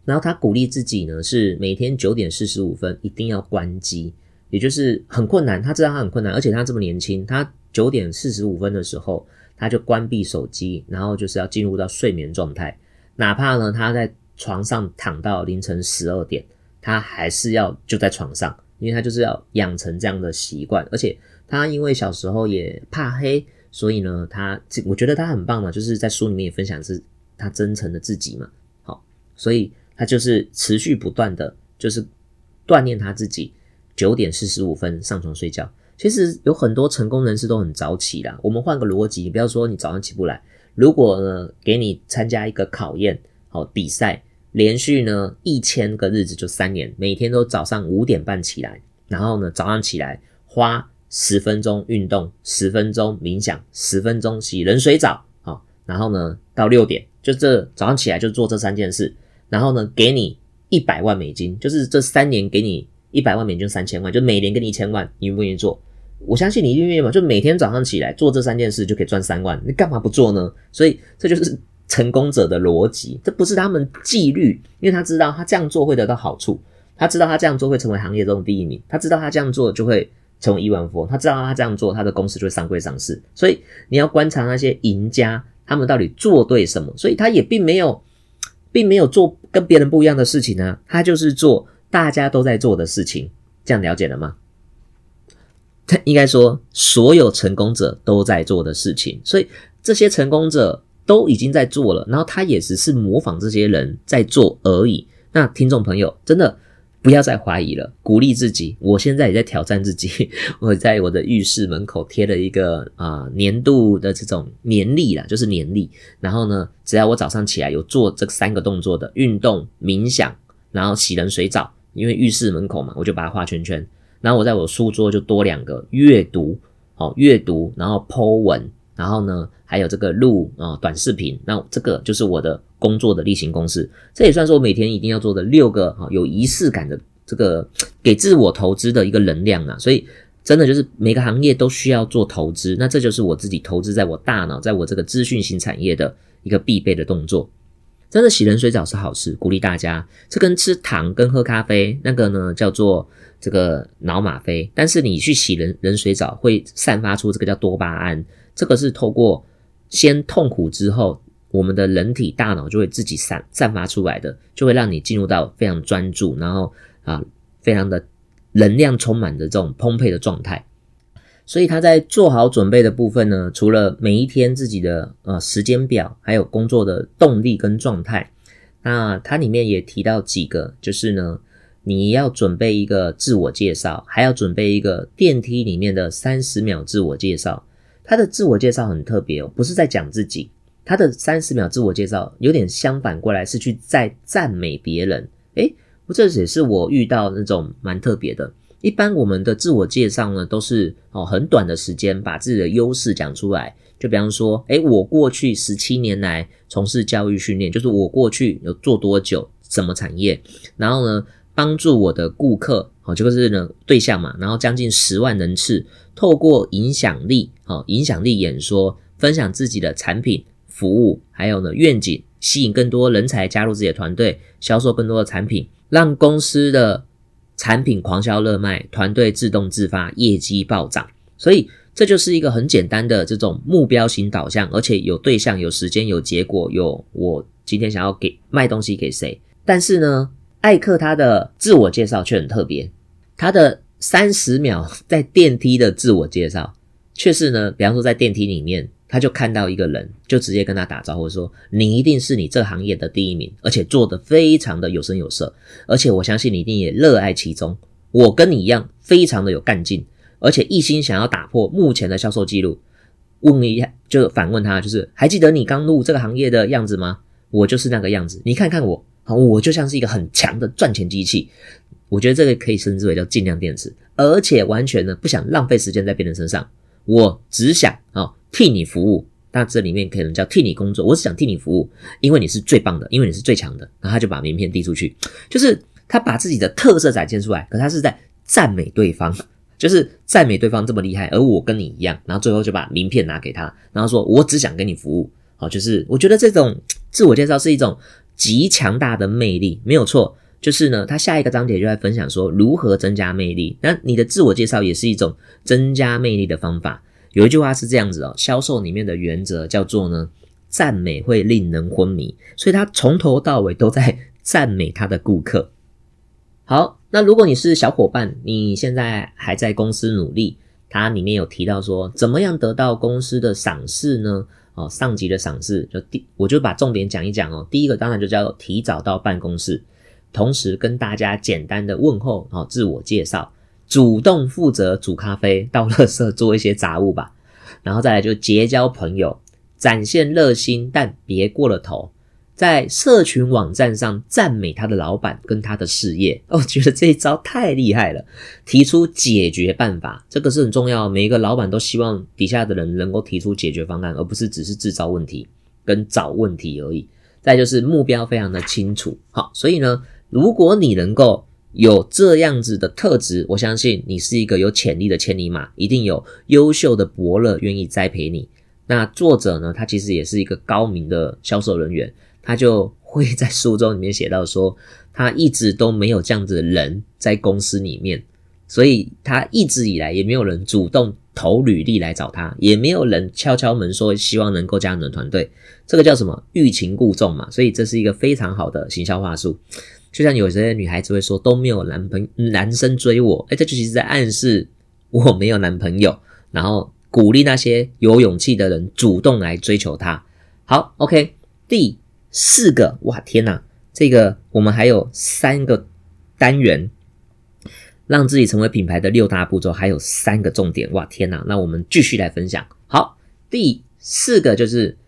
然后他鼓励自己呢，是每天九点四十五分一定要关机，也就是很困难。他知道他很困难，而且他这么年轻，他九点四十五分的时候他就关闭手机，然后就是要进入到睡眠状态。哪怕呢他在床上躺到凌晨十二点，他还是要就在床上。因为他就是要养成这样的习惯，而且他因为小时候也怕黑，所以呢，他我觉得他很棒嘛，就是在书里面也分享是他真诚的自己嘛，好，所以他就是持续不断的，就是锻炼他自己，九点四十五分上床睡觉。其实有很多成功人士都很早起啦。我们换个逻辑，你不要说你早上起不来，如果呢给你参加一个考验，好比赛。连续呢一千个日子就三年，每天都早上五点半起来，然后呢早上起来花十分钟运动，十分钟冥想，十分钟洗冷水澡，好，然后呢到六点就这早上起来就做这三件事，然后呢给你一百万美金，就是这三年给你一百万美金三千万，就每年给你一千万，你愿不愿意做？我相信你愿意嘛，就每天早上起来做这三件事就可以赚三万，你干嘛不做呢？所以这就是。成功者的逻辑，这不是他们纪律，因为他知道他这样做会得到好处，他知道他这样做会成为行业中的第一名，他知道他这样做就会成为亿万富翁，他知道他这样做他的公司就会上柜上市。所以你要观察那些赢家，他们到底做对什么？所以他也并没有，并没有做跟别人不一样的事情呢，他就是做大家都在做的事情。这样了解了吗？他应该说，所有成功者都在做的事情，所以这些成功者。都已经在做了，然后他也只是模仿这些人在做而已。那听众朋友，真的不要再怀疑了，鼓励自己。我现在也在挑战自己，(laughs) 我在我的浴室门口贴了一个啊年度的这种年历啦，就是年历。然后呢，只要我早上起来有做这三个动作的运动、冥想，然后洗冷水澡，因为浴室门口嘛，我就把它画圈圈。然后我在我书桌就多两个阅读，好阅读，然后 Po 文。然后呢，还有这个录啊短视频，那这个就是我的工作的例行公事，这也算是我每天一定要做的六个啊有仪式感的这个给自我投资的一个能量啊。所以真的就是每个行业都需要做投资，那这就是我自己投资在我大脑，在我这个资讯型产业的一个必备的动作。真的洗冷水澡是好事，鼓励大家。这跟吃糖跟喝咖啡那个呢叫做这个脑吗啡，但是你去洗冷冷水澡会散发出这个叫多巴胺。这个是透过先痛苦之后，我们的人体大脑就会自己散散发出来的，就会让你进入到非常专注，然后啊，非常的能量充满的这种充沛的状态。所以他在做好准备的部分呢，除了每一天自己的呃时间表，还有工作的动力跟状态，那它里面也提到几个，就是呢，你要准备一个自我介绍，还要准备一个电梯里面的三十秒自我介绍。他的自我介绍很特别哦，不是在讲自己，他的三十秒自我介绍有点相反过来，是去在赞美别人。诶，这也是我遇到那种蛮特别的，一般我们的自我介绍呢，都是哦很短的时间把自己的优势讲出来。就比方说，诶，我过去十七年来从事教育训练，就是我过去有做多久，什么产业，然后呢，帮助我的顾客，哦，就是呢对象嘛，然后将近十万人次，透过影响力，哦，影响力演说，分享自己的产品、服务，还有呢愿景，吸引更多人才加入自己的团队，销售更多的产品，让公司的。产品狂销热卖，团队自动自发，业绩暴涨，所以这就是一个很简单的这种目标型导向，而且有对象、有时间、有结果，有我今天想要给卖东西给谁。但是呢，艾克他的自我介绍却很特别，他的三十秒在电梯的自我介绍，却是呢，比方说在电梯里面。他就看到一个人，就直接跟他打招呼说：“你一定是你这行业的第一名，而且做的非常的有声有色，而且我相信你一定也热爱其中。我跟你一样，非常的有干劲，而且一心想要打破目前的销售记录。”问一下，就反问他，就是还记得你刚入这个行业的样子吗？我就是那个样子，你看看我，好，我就像是一个很强的赚钱机器。我觉得这个可以称之为叫尽量电池，而且完全呢不想浪费时间在别人身上，我只想啊。替你服务，那这里面可能叫替你工作。我只想替你服务，因为你是最棒的，因为你是最强的。然后他就把名片递出去，就是他把自己的特色展现出来，可他是在赞美对方，就是赞美对方这么厉害，而我跟你一样。然后最后就把名片拿给他，然后说：“我只想跟你服务。”好，就是我觉得这种自我介绍是一种极强大的魅力，没有错。就是呢，他下一个章节就在分享说如何增加魅力。那你的自我介绍也是一种增加魅力的方法。有一句话是这样子哦，销售里面的原则叫做呢，赞美会令人昏迷，所以他从头到尾都在赞美他的顾客。好，那如果你是小伙伴，你现在还在公司努力，它里面有提到说，怎么样得到公司的赏识呢？哦，上级的赏识，就第我就把重点讲一讲哦。第一个当然就叫提早到办公室，同时跟大家简单的问候，哦，自我介绍。主动负责煮咖啡、倒垃圾、做一些杂物吧，然后再来就结交朋友，展现热心，但别过了头。在社群网站上赞美他的老板跟他的事业，我 (laughs) 觉得这一招太厉害了。提出解决办法，这个是很重要。每一个老板都希望底下的人能够提出解决方案，而不是只是制造问题跟找问题而已。再就是目标非常的清楚，好，所以呢，如果你能够。有这样子的特质，我相信你是一个有潜力的千里马，一定有优秀的伯乐愿意栽培你。那作者呢，他其实也是一个高明的销售人员，他就会在书中里面写到说，他一直都没有这样子的人在公司里面，所以他一直以来也没有人主动投履历来找他，也没有人敲敲门说希望能够加入你的团队。这个叫什么欲擒故纵嘛？所以这是一个非常好的行销话术。就像有些女孩子会说都没有男朋男生追我，哎，这就其实在暗示我没有男朋友，然后鼓励那些有勇气的人主动来追求她。好，OK，第四个，哇，天哪，这个我们还有三个单元，让自己成为品牌的六大步骤，还有三个重点，哇，天哪，那我们继续来分享。好，第四个就是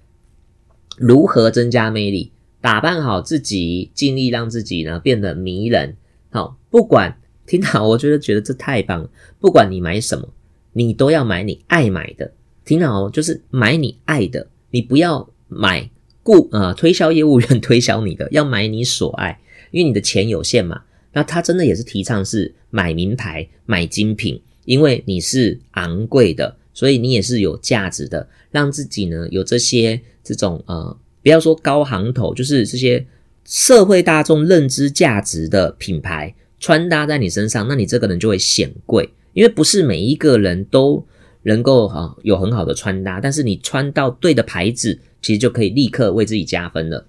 如何增加魅力。打扮好自己，尽力让自己呢变得迷人。好，不管听好，我觉得觉得这太棒了。不管你买什么，你都要买你爱买的。听好，就是买你爱的，你不要买顾呃推销业务员推销你的，(laughs) 要买你所爱，因为你的钱有限嘛。那他真的也是提倡是买名牌、买精品，因为你是昂贵的，所以你也是有价值的，让自己呢有这些这种呃。不要说高行头，就是这些社会大众认知价值的品牌穿搭在你身上，那你这个人就会显贵，因为不是每一个人都能够哈有很好的穿搭，但是你穿到对的牌子，其实就可以立刻为自己加分了。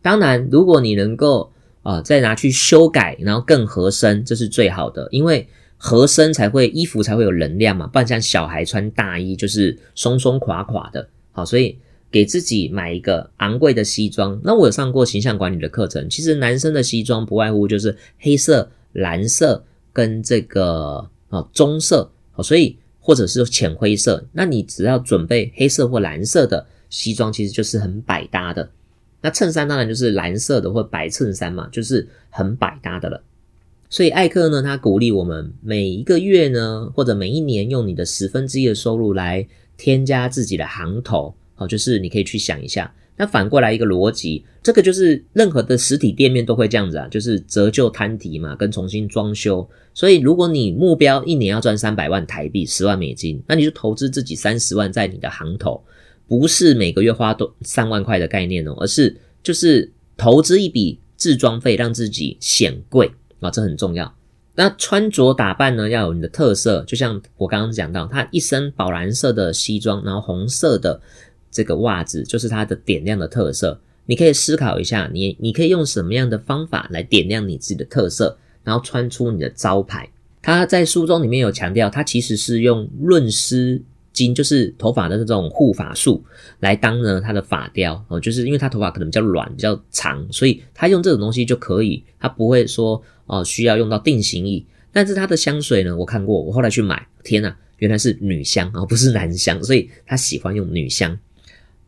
当然，如果你能够啊再拿去修改，然后更合身，这是最好的，因为合身才会衣服才会有能量嘛，不然像小孩穿大衣就是松松垮垮的，好，所以。给自己买一个昂贵的西装，那我有上过形象管理的课程。其实男生的西装不外乎就是黑色、蓝色跟这个啊棕色，所以或者是浅灰色。那你只要准备黑色或蓝色的西装，其实就是很百搭的。那衬衫当然就是蓝色的或白衬衫嘛，就是很百搭的了。所以艾克呢，他鼓励我们每一个月呢，或者每一年用你的十分之一的收入来添加自己的行头，好，就是你可以去想一下。那反过来一个逻辑，这个就是任何的实体店面都会这样子啊，就是折旧摊提嘛，跟重新装修。所以如果你目标一年要赚三百万台币，十万美金，那你就投资自己三十万在你的行头，不是每个月花多三万块的概念哦，而是就是投资一笔自装费，让自己显贵啊，这很重要。那穿着打扮呢，要有你的特色，就像我刚刚讲到，他一身宝蓝色的西装，然后红色的。这个袜子就是它的点亮的特色，你可以思考一下，你你可以用什么样的方法来点亮你自己的特色，然后穿出你的招牌。他在书中里面有强调，他其实是用润丝金，就是头发的那种护发素来当呢他的发雕哦，就是因为他头发可能比较软、比较长，所以他用这种东西就可以，他不会说哦需要用到定型液。但是他的香水呢，我看过，我后来去买，天呐，原来是女香啊，不是男香，所以他喜欢用女香。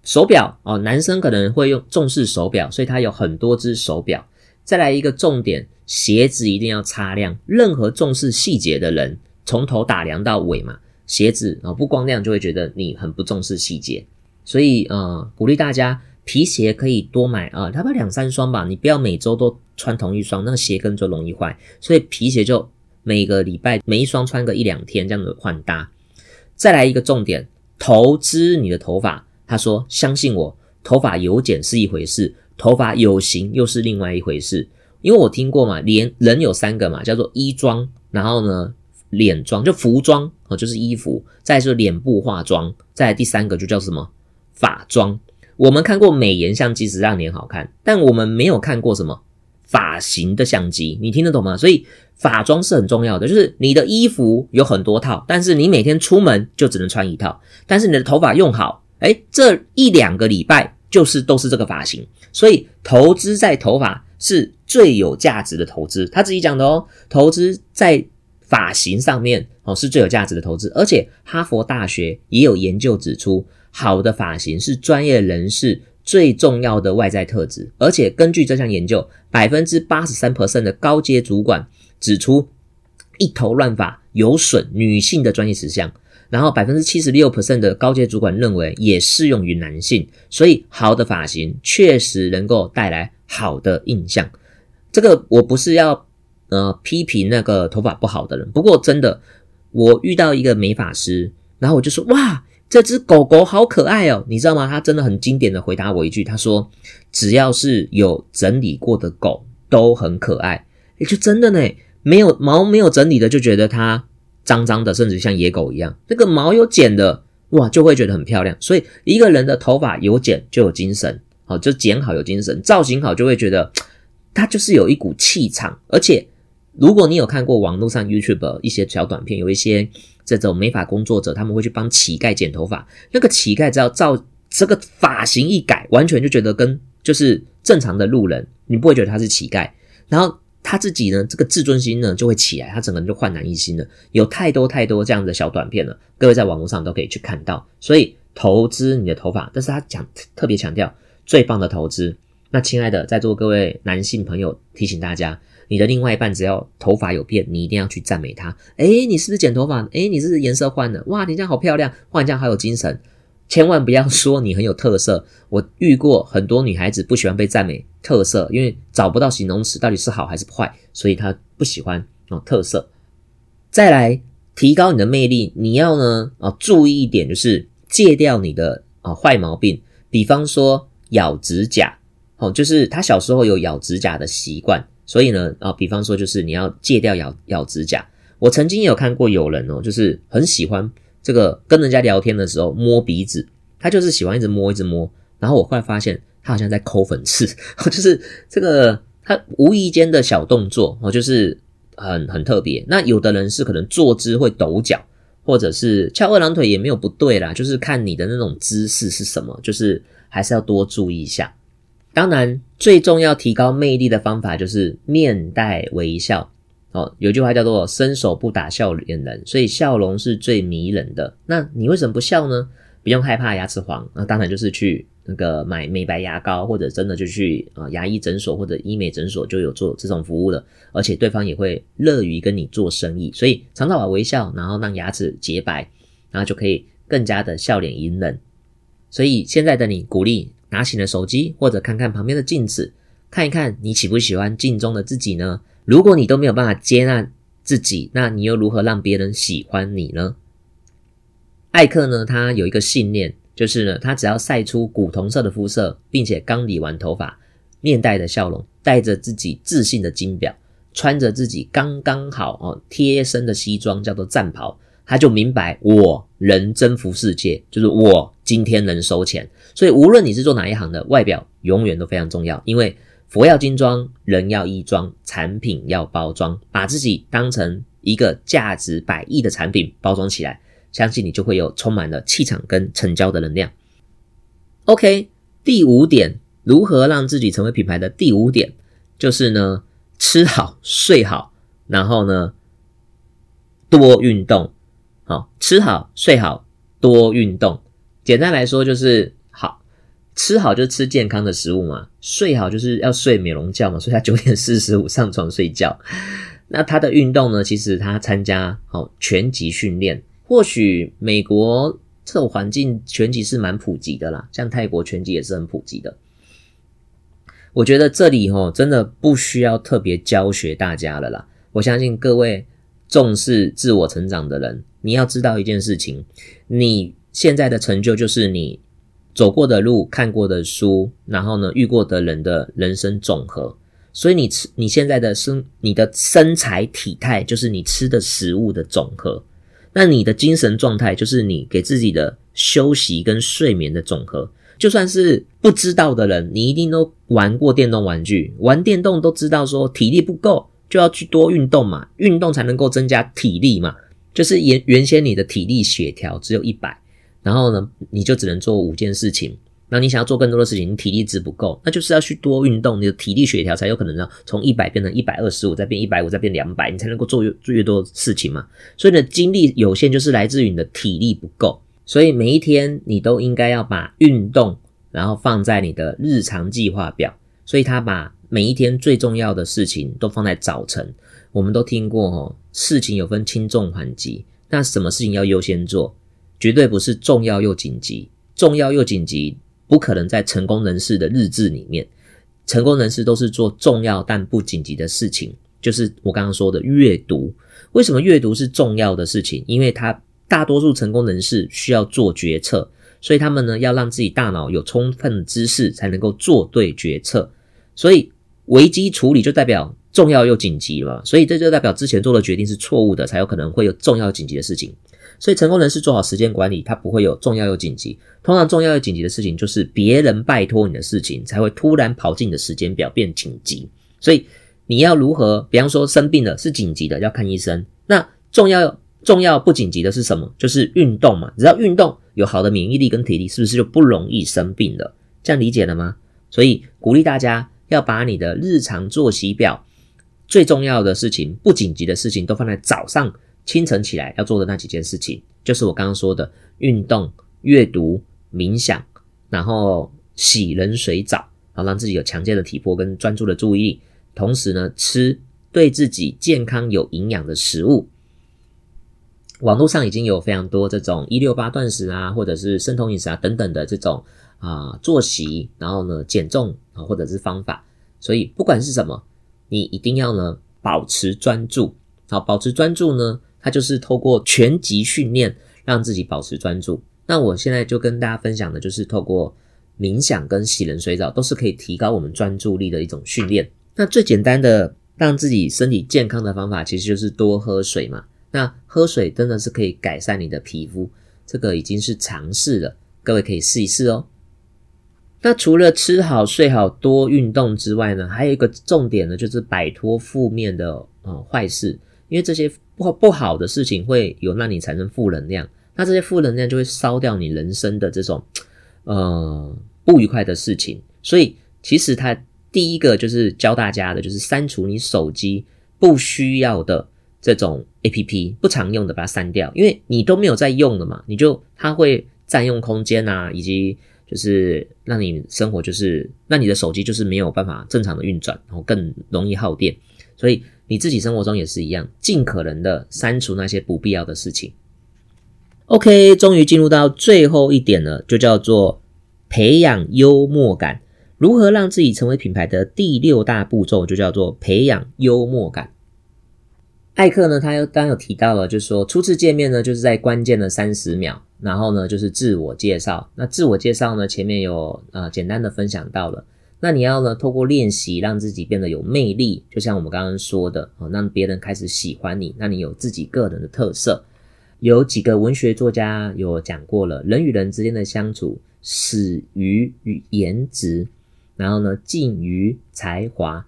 手表哦，男生可能会用重视手表，所以他有很多只手表。再来一个重点，鞋子一定要擦亮。任何重视细节的人，从头打量到尾嘛，鞋子啊不光亮就会觉得你很不重视细节。所以呃，鼓励大家皮鞋可以多买啊，差不多两三双吧。你不要每周都穿同一双，那个鞋跟就容易坏。所以皮鞋就每个礼拜每一双穿个一两天这样子换搭。再来一个重点，投资你的头发。他说：“相信我，头发有剪是一回事，头发有型又是另外一回事。因为我听过嘛，连人有三个嘛，叫做衣装，然后呢，脸妆就服装哦，就是衣服，再是脸部化妆，再第三个就叫什么发妆。我们看过美颜相机是让脸好看，但我们没有看过什么发型的相机，你听得懂吗？所以发妆是很重要的，就是你的衣服有很多套，但是你每天出门就只能穿一套，但是你的头发用好。”哎，这一两个礼拜就是都是这个发型，所以投资在头发是最有价值的投资。他自己讲的哦，投资在发型上面哦是最有价值的投资。而且哈佛大学也有研究指出，好的发型是专业人士最重要的外在特质。而且根据这项研究，百分之八十三 percent 的高阶主管指出，一头乱发有损女性的专业形象。然后百分之七十六 percent 的高阶主管认为也适用于男性，所以好的发型确实能够带来好的印象。这个我不是要呃批评那个头发不好的人，不过真的我遇到一个美发师，然后我就说哇，这只狗狗好可爱哦，你知道吗？他真的很经典的回答我一句，他说只要是有整理过的狗都很可爱，也就真的呢，没有毛没有整理的就觉得它。脏脏的，甚至像野狗一样。这个毛有剪的，哇，就会觉得很漂亮。所以一个人的头发有剪就有精神，好，就剪好有精神，造型好就会觉得他就是有一股气场。而且如果你有看过网络上 YouTube 一些小短片，有一些这种美发工作者，他们会去帮乞丐剪头发。那个乞丐只要照这个发型一改，完全就觉得跟就是正常的路人，你不会觉得他是乞丐。然后。他自己呢，这个自尊心呢就会起来，他整个人就焕然一新了。有太多太多这样的小短片了，各位在网络上都可以去看到。所以投资你的头发，但是他讲特别强调最棒的投资。那亲爱的在座各位男性朋友，提醒大家，你的另外一半只要头发有变，你一定要去赞美他。诶，你是不是剪头发？诶，你是不是颜色换了？哇，你这样好漂亮，哇，你这样好有精神。千万不要说你很有特色。我遇过很多女孩子不喜欢被赞美特色，因为找不到形容词到底是好还是坏，所以她不喜欢哦特色。再来提高你的魅力，你要呢啊注意一点，就是戒掉你的啊坏毛病，比方说咬指甲哦，就是他小时候有咬指甲的习惯，所以呢啊，比方说就是你要戒掉咬咬指甲。我曾经有看过有人哦，就是很喜欢。这个跟人家聊天的时候摸鼻子，他就是喜欢一直摸一直摸，然后我后来发现他好像在抠粉刺，(laughs) 就是这个他无意间的小动作哦，就是很很特别。那有的人是可能坐姿会抖脚，或者是翘二郎腿也没有不对啦，就是看你的那种姿势是什么，就是还是要多注意一下。当然，最重要提高魅力的方法就是面带微笑。哦，有句话叫做“伸手不打笑脸人”，所以笑容是最迷人的。那你为什么不笑呢？不用害怕牙齿黄，那当然就是去那个买美白牙膏，或者真的就去啊牙医诊所或者医美诊所就有做这种服务了，而且对方也会乐于跟你做生意，所以常常把微笑，然后让牙齿洁白，然后就可以更加的笑脸迎人。所以现在的你，鼓励拿起了手机，或者看看旁边的镜子，看一看你喜不喜欢镜中的自己呢？如果你都没有办法接纳自己，那你又如何让别人喜欢你呢？艾克呢，他有一个信念，就是呢，他只要晒出古铜色的肤色，并且刚理完头发，面带着笑容，带着自己自信的金表，穿着自己刚刚好哦贴身的西装，叫做战袍，他就明白我能征服世界，就是我今天能收钱。所以无论你是做哪一行的，外表永远都非常重要，因为佛要金装，人要衣装，产品要包装，把自己当成一个价值百亿的产品包装起来。相信你就会有充满了气场跟成交的能量。OK，第五点，如何让自己成为品牌的第五点，就是呢，吃好睡好，然后呢，多运动。吃好睡好，多运动。简单来说就是好，吃好就吃健康的食物嘛，睡好就是要睡美容觉嘛，所以他九点四十五上床睡觉。那他的运动呢，其实他参加好拳击训练。或许美国这种环境拳击是蛮普及的啦，像泰国拳击也是很普及的。我觉得这里吼真的不需要特别教学大家了啦。我相信各位重视自我成长的人，你要知道一件事情：你现在的成就就是你走过的路、看过的书，然后呢遇过的人的人生总和。所以你吃你现在的身、你的身材体态，就是你吃的食物的总和。那你的精神状态就是你给自己的休息跟睡眠的总和。就算是不知道的人，你一定都玩过电动玩具，玩电动都知道说体力不够就要去多运动嘛，运动才能够增加体力嘛。就是原原先你的体力血条只有一百，然后呢，你就只能做五件事情。那你想要做更多的事情，你体力值不够，那就是要去多运动，你的体力血条才有可能呢，从一百变成一百二十五，再变一百五，再变两百，你才能够做越做越多事情嘛。所以呢，精力有限，就是来自于你的体力不够。所以每一天你都应该要把运动，然后放在你的日常计划表。所以他把每一天最重要的事情都放在早晨。我们都听过哦，事情有分轻重缓急，那什么事情要优先做？绝对不是重要又紧急，重要又紧急。不可能在成功人士的日志里面，成功人士都是做重要但不紧急的事情，就是我刚刚说的阅读。为什么阅读是重要的事情？因为他大多数成功人士需要做决策，所以他们呢要让自己大脑有充分知识，才能够做对决策。所以危机处理就代表重要又紧急嘛，所以这就代表之前做的决定是错误的，才有可能会有重要紧急的事情。所以成功人士做好时间管理，他不会有重要又紧急。通常重要又紧急的事情，就是别人拜托你的事情，才会突然跑进你的时间表变紧急。所以你要如何？比方说生病了是紧急的，要看医生。那重要重要不紧急的是什么？就是运动嘛。只要运动有好的免疫力跟体力，是不是就不容易生病了？这样理解了吗？所以鼓励大家要把你的日常作息表最重要的事情、不紧急的事情都放在早上。清晨起来要做的那几件事情，就是我刚刚说的运动、阅读、冥想，然后洗冷水澡，然后让自己有强健的体魄跟专注的注意力。同时呢，吃对自己健康有营养的食物。网络上已经有非常多这种一六八断食啊，或者是生酮饮食啊等等的这种啊作息，然后呢减重啊或者是方法。所以不管是什么，你一定要呢保持专注。好，保持专注呢。它就是透过全集训练让自己保持专注。那我现在就跟大家分享的，就是透过冥想跟洗冷水澡，都是可以提高我们专注力的一种训练。那最简单的让自己身体健康的方法，其实就是多喝水嘛。那喝水真的是可以改善你的皮肤，这个已经是常试了，各位可以试一试哦。那除了吃好睡好多运动之外呢，还有一个重点呢，就是摆脱负面的呃坏事。因为这些不不好的事情会有让你产生负能量，那这些负能量就会烧掉你人生的这种呃不愉快的事情。所以其实他第一个就是教大家的，就是删除你手机不需要的这种 A P P，不常用的把它删掉，因为你都没有在用了嘛，你就它会占用空间啊，以及就是让你生活就是让你的手机就是没有办法正常的运转，然后更容易耗电。所以你自己生活中也是一样，尽可能的删除那些不必要的事情。OK，终于进入到最后一点了，就叫做培养幽默感。如何让自己成为品牌的第六大步骤，就叫做培养幽默感。艾克呢，他又刚有提到了，就是说初次见面呢，就是在关键的三十秒，然后呢就是自我介绍。那自我介绍呢，前面有呃简单的分享到了。那你要呢透过练习，让自己变得有魅力，就像我们刚刚说的，哦，让别人开始喜欢你，那你有自己个人的特色。有几个文学作家有讲过了，人与人之间的相处，始于与颜值，然后呢近于才华，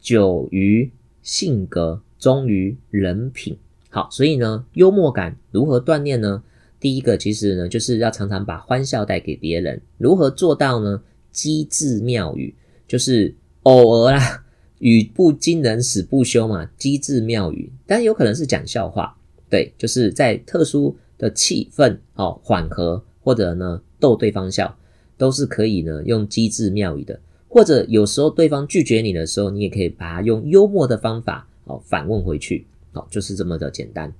久于性格。忠于人品，好，所以呢，幽默感如何锻炼呢？第一个，其实呢，就是要常常把欢笑带给别人。如何做到呢？机智妙语，就是偶尔啦，(laughs) 语不惊人死不休嘛。机智妙语，但有可能是讲笑话，对，就是在特殊的气氛哦，缓和或者呢逗对方笑，都是可以呢用机智妙语的。或者有时候对方拒绝你的时候，你也可以把它用幽默的方法。哦，反问回去，好，就是这么的简单。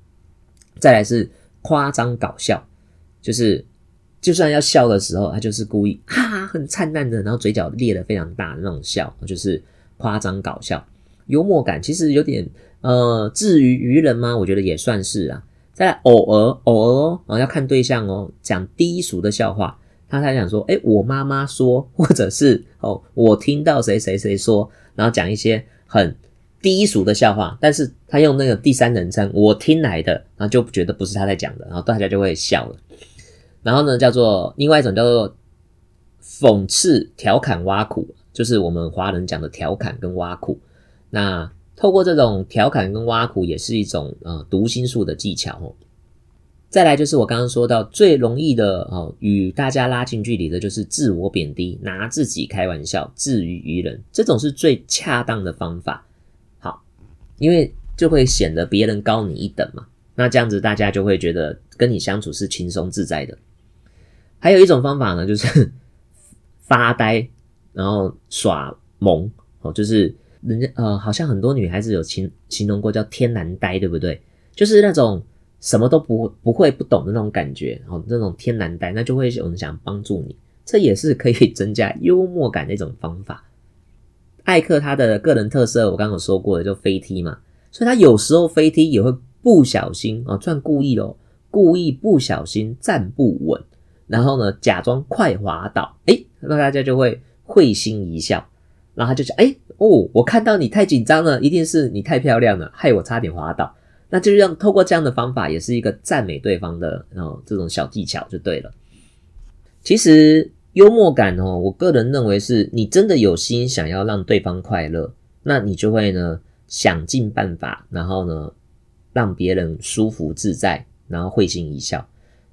再来是夸张搞笑，就是就算要笑的时候，他就是故意哈哈很灿烂的，然后嘴角裂的非常大的那种笑，就是夸张搞笑。幽默感其实有点呃，至于愚人吗？我觉得也算是啊。再偶尔偶尔哦，要看对象哦，讲低俗的笑话，他才讲说，哎，我妈妈说，或者是哦，我听到谁谁谁说，然后讲一些很。低俗的笑话，但是他用那个第三人称，我听来的，然后就觉得不是他在讲的，然后大家就会笑了。然后呢，叫做另外一种叫做讽刺、调侃、挖苦，就是我们华人讲的调侃跟挖苦。那透过这种调侃跟挖苦，也是一种呃读心术的技巧哦。再来就是我刚刚说到最容易的哦，与大家拉近距离的，就是自我贬低，拿自己开玩笑，自娱于人，这种是最恰当的方法。因为就会显得别人高你一等嘛，那这样子大家就会觉得跟你相处是轻松自在的。还有一种方法呢，就是 (laughs) 发呆，然后耍萌哦，就是人家呃，好像很多女孩子有形形容过叫天然呆，对不对？就是那种什么都不不会不懂的那种感觉，哦，那种天然呆，那就会有人想帮助你，这也是可以 (laughs) 增加幽默感的一种方法。艾克他的个人特色，我刚刚有说过的，就飞踢嘛，所以他有时候飞踢也会不小心啊，算故意哦，故意不小心站不稳，然后呢，假装快滑倒，诶，那大家就会会心一笑，然后他就讲，诶，哦，我看到你太紧张了，一定是你太漂亮了，害我差点滑倒，那就是让透过这样的方法，也是一个赞美对方的然哦这种小技巧就对了，其实。幽默感哦，我个人认为是你真的有心想要让对方快乐，那你就会呢想尽办法，然后呢让别人舒服自在，然后会心一笑。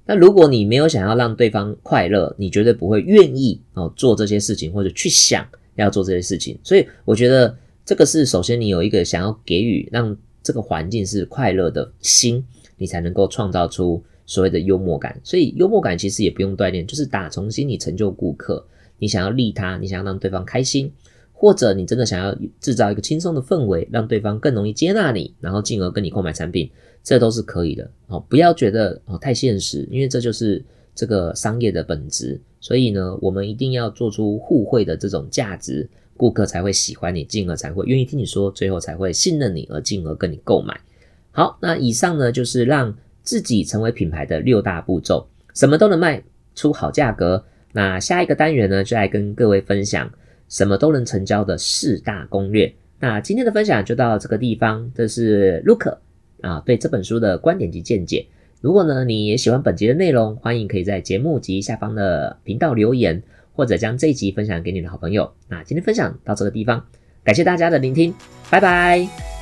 那如果你没有想要让对方快乐，你绝对不会愿意哦做这些事情，或者去想要做这些事情。所以我觉得这个是首先你有一个想要给予让这个环境是快乐的心，你才能够创造出。所谓的幽默感，所以幽默感其实也不用锻炼，就是打从心里成就顾客。你想要利他，你想要让对方开心，或者你真的想要制造一个轻松的氛围，让对方更容易接纳你，然后进而跟你购买产品，这都是可以的。哦，不要觉得哦太现实，因为这就是这个商业的本质。所以呢，我们一定要做出互惠的这种价值，顾客才会喜欢你，进而才会愿意听你说，最后才会信任你，而进而跟你购买。好，那以上呢就是让。自己成为品牌的六大步骤，什么都能卖出好价格。那下一个单元呢，就来跟各位分享什么都能成交的四大攻略。那今天的分享就到这个地方，这是 Look 啊对这本书的观点及见解。如果呢你也喜欢本集的内容，欢迎可以在节目及下方的频道留言，或者将这一集分享给你的好朋友。那今天分享到这个地方，感谢大家的聆听，拜拜。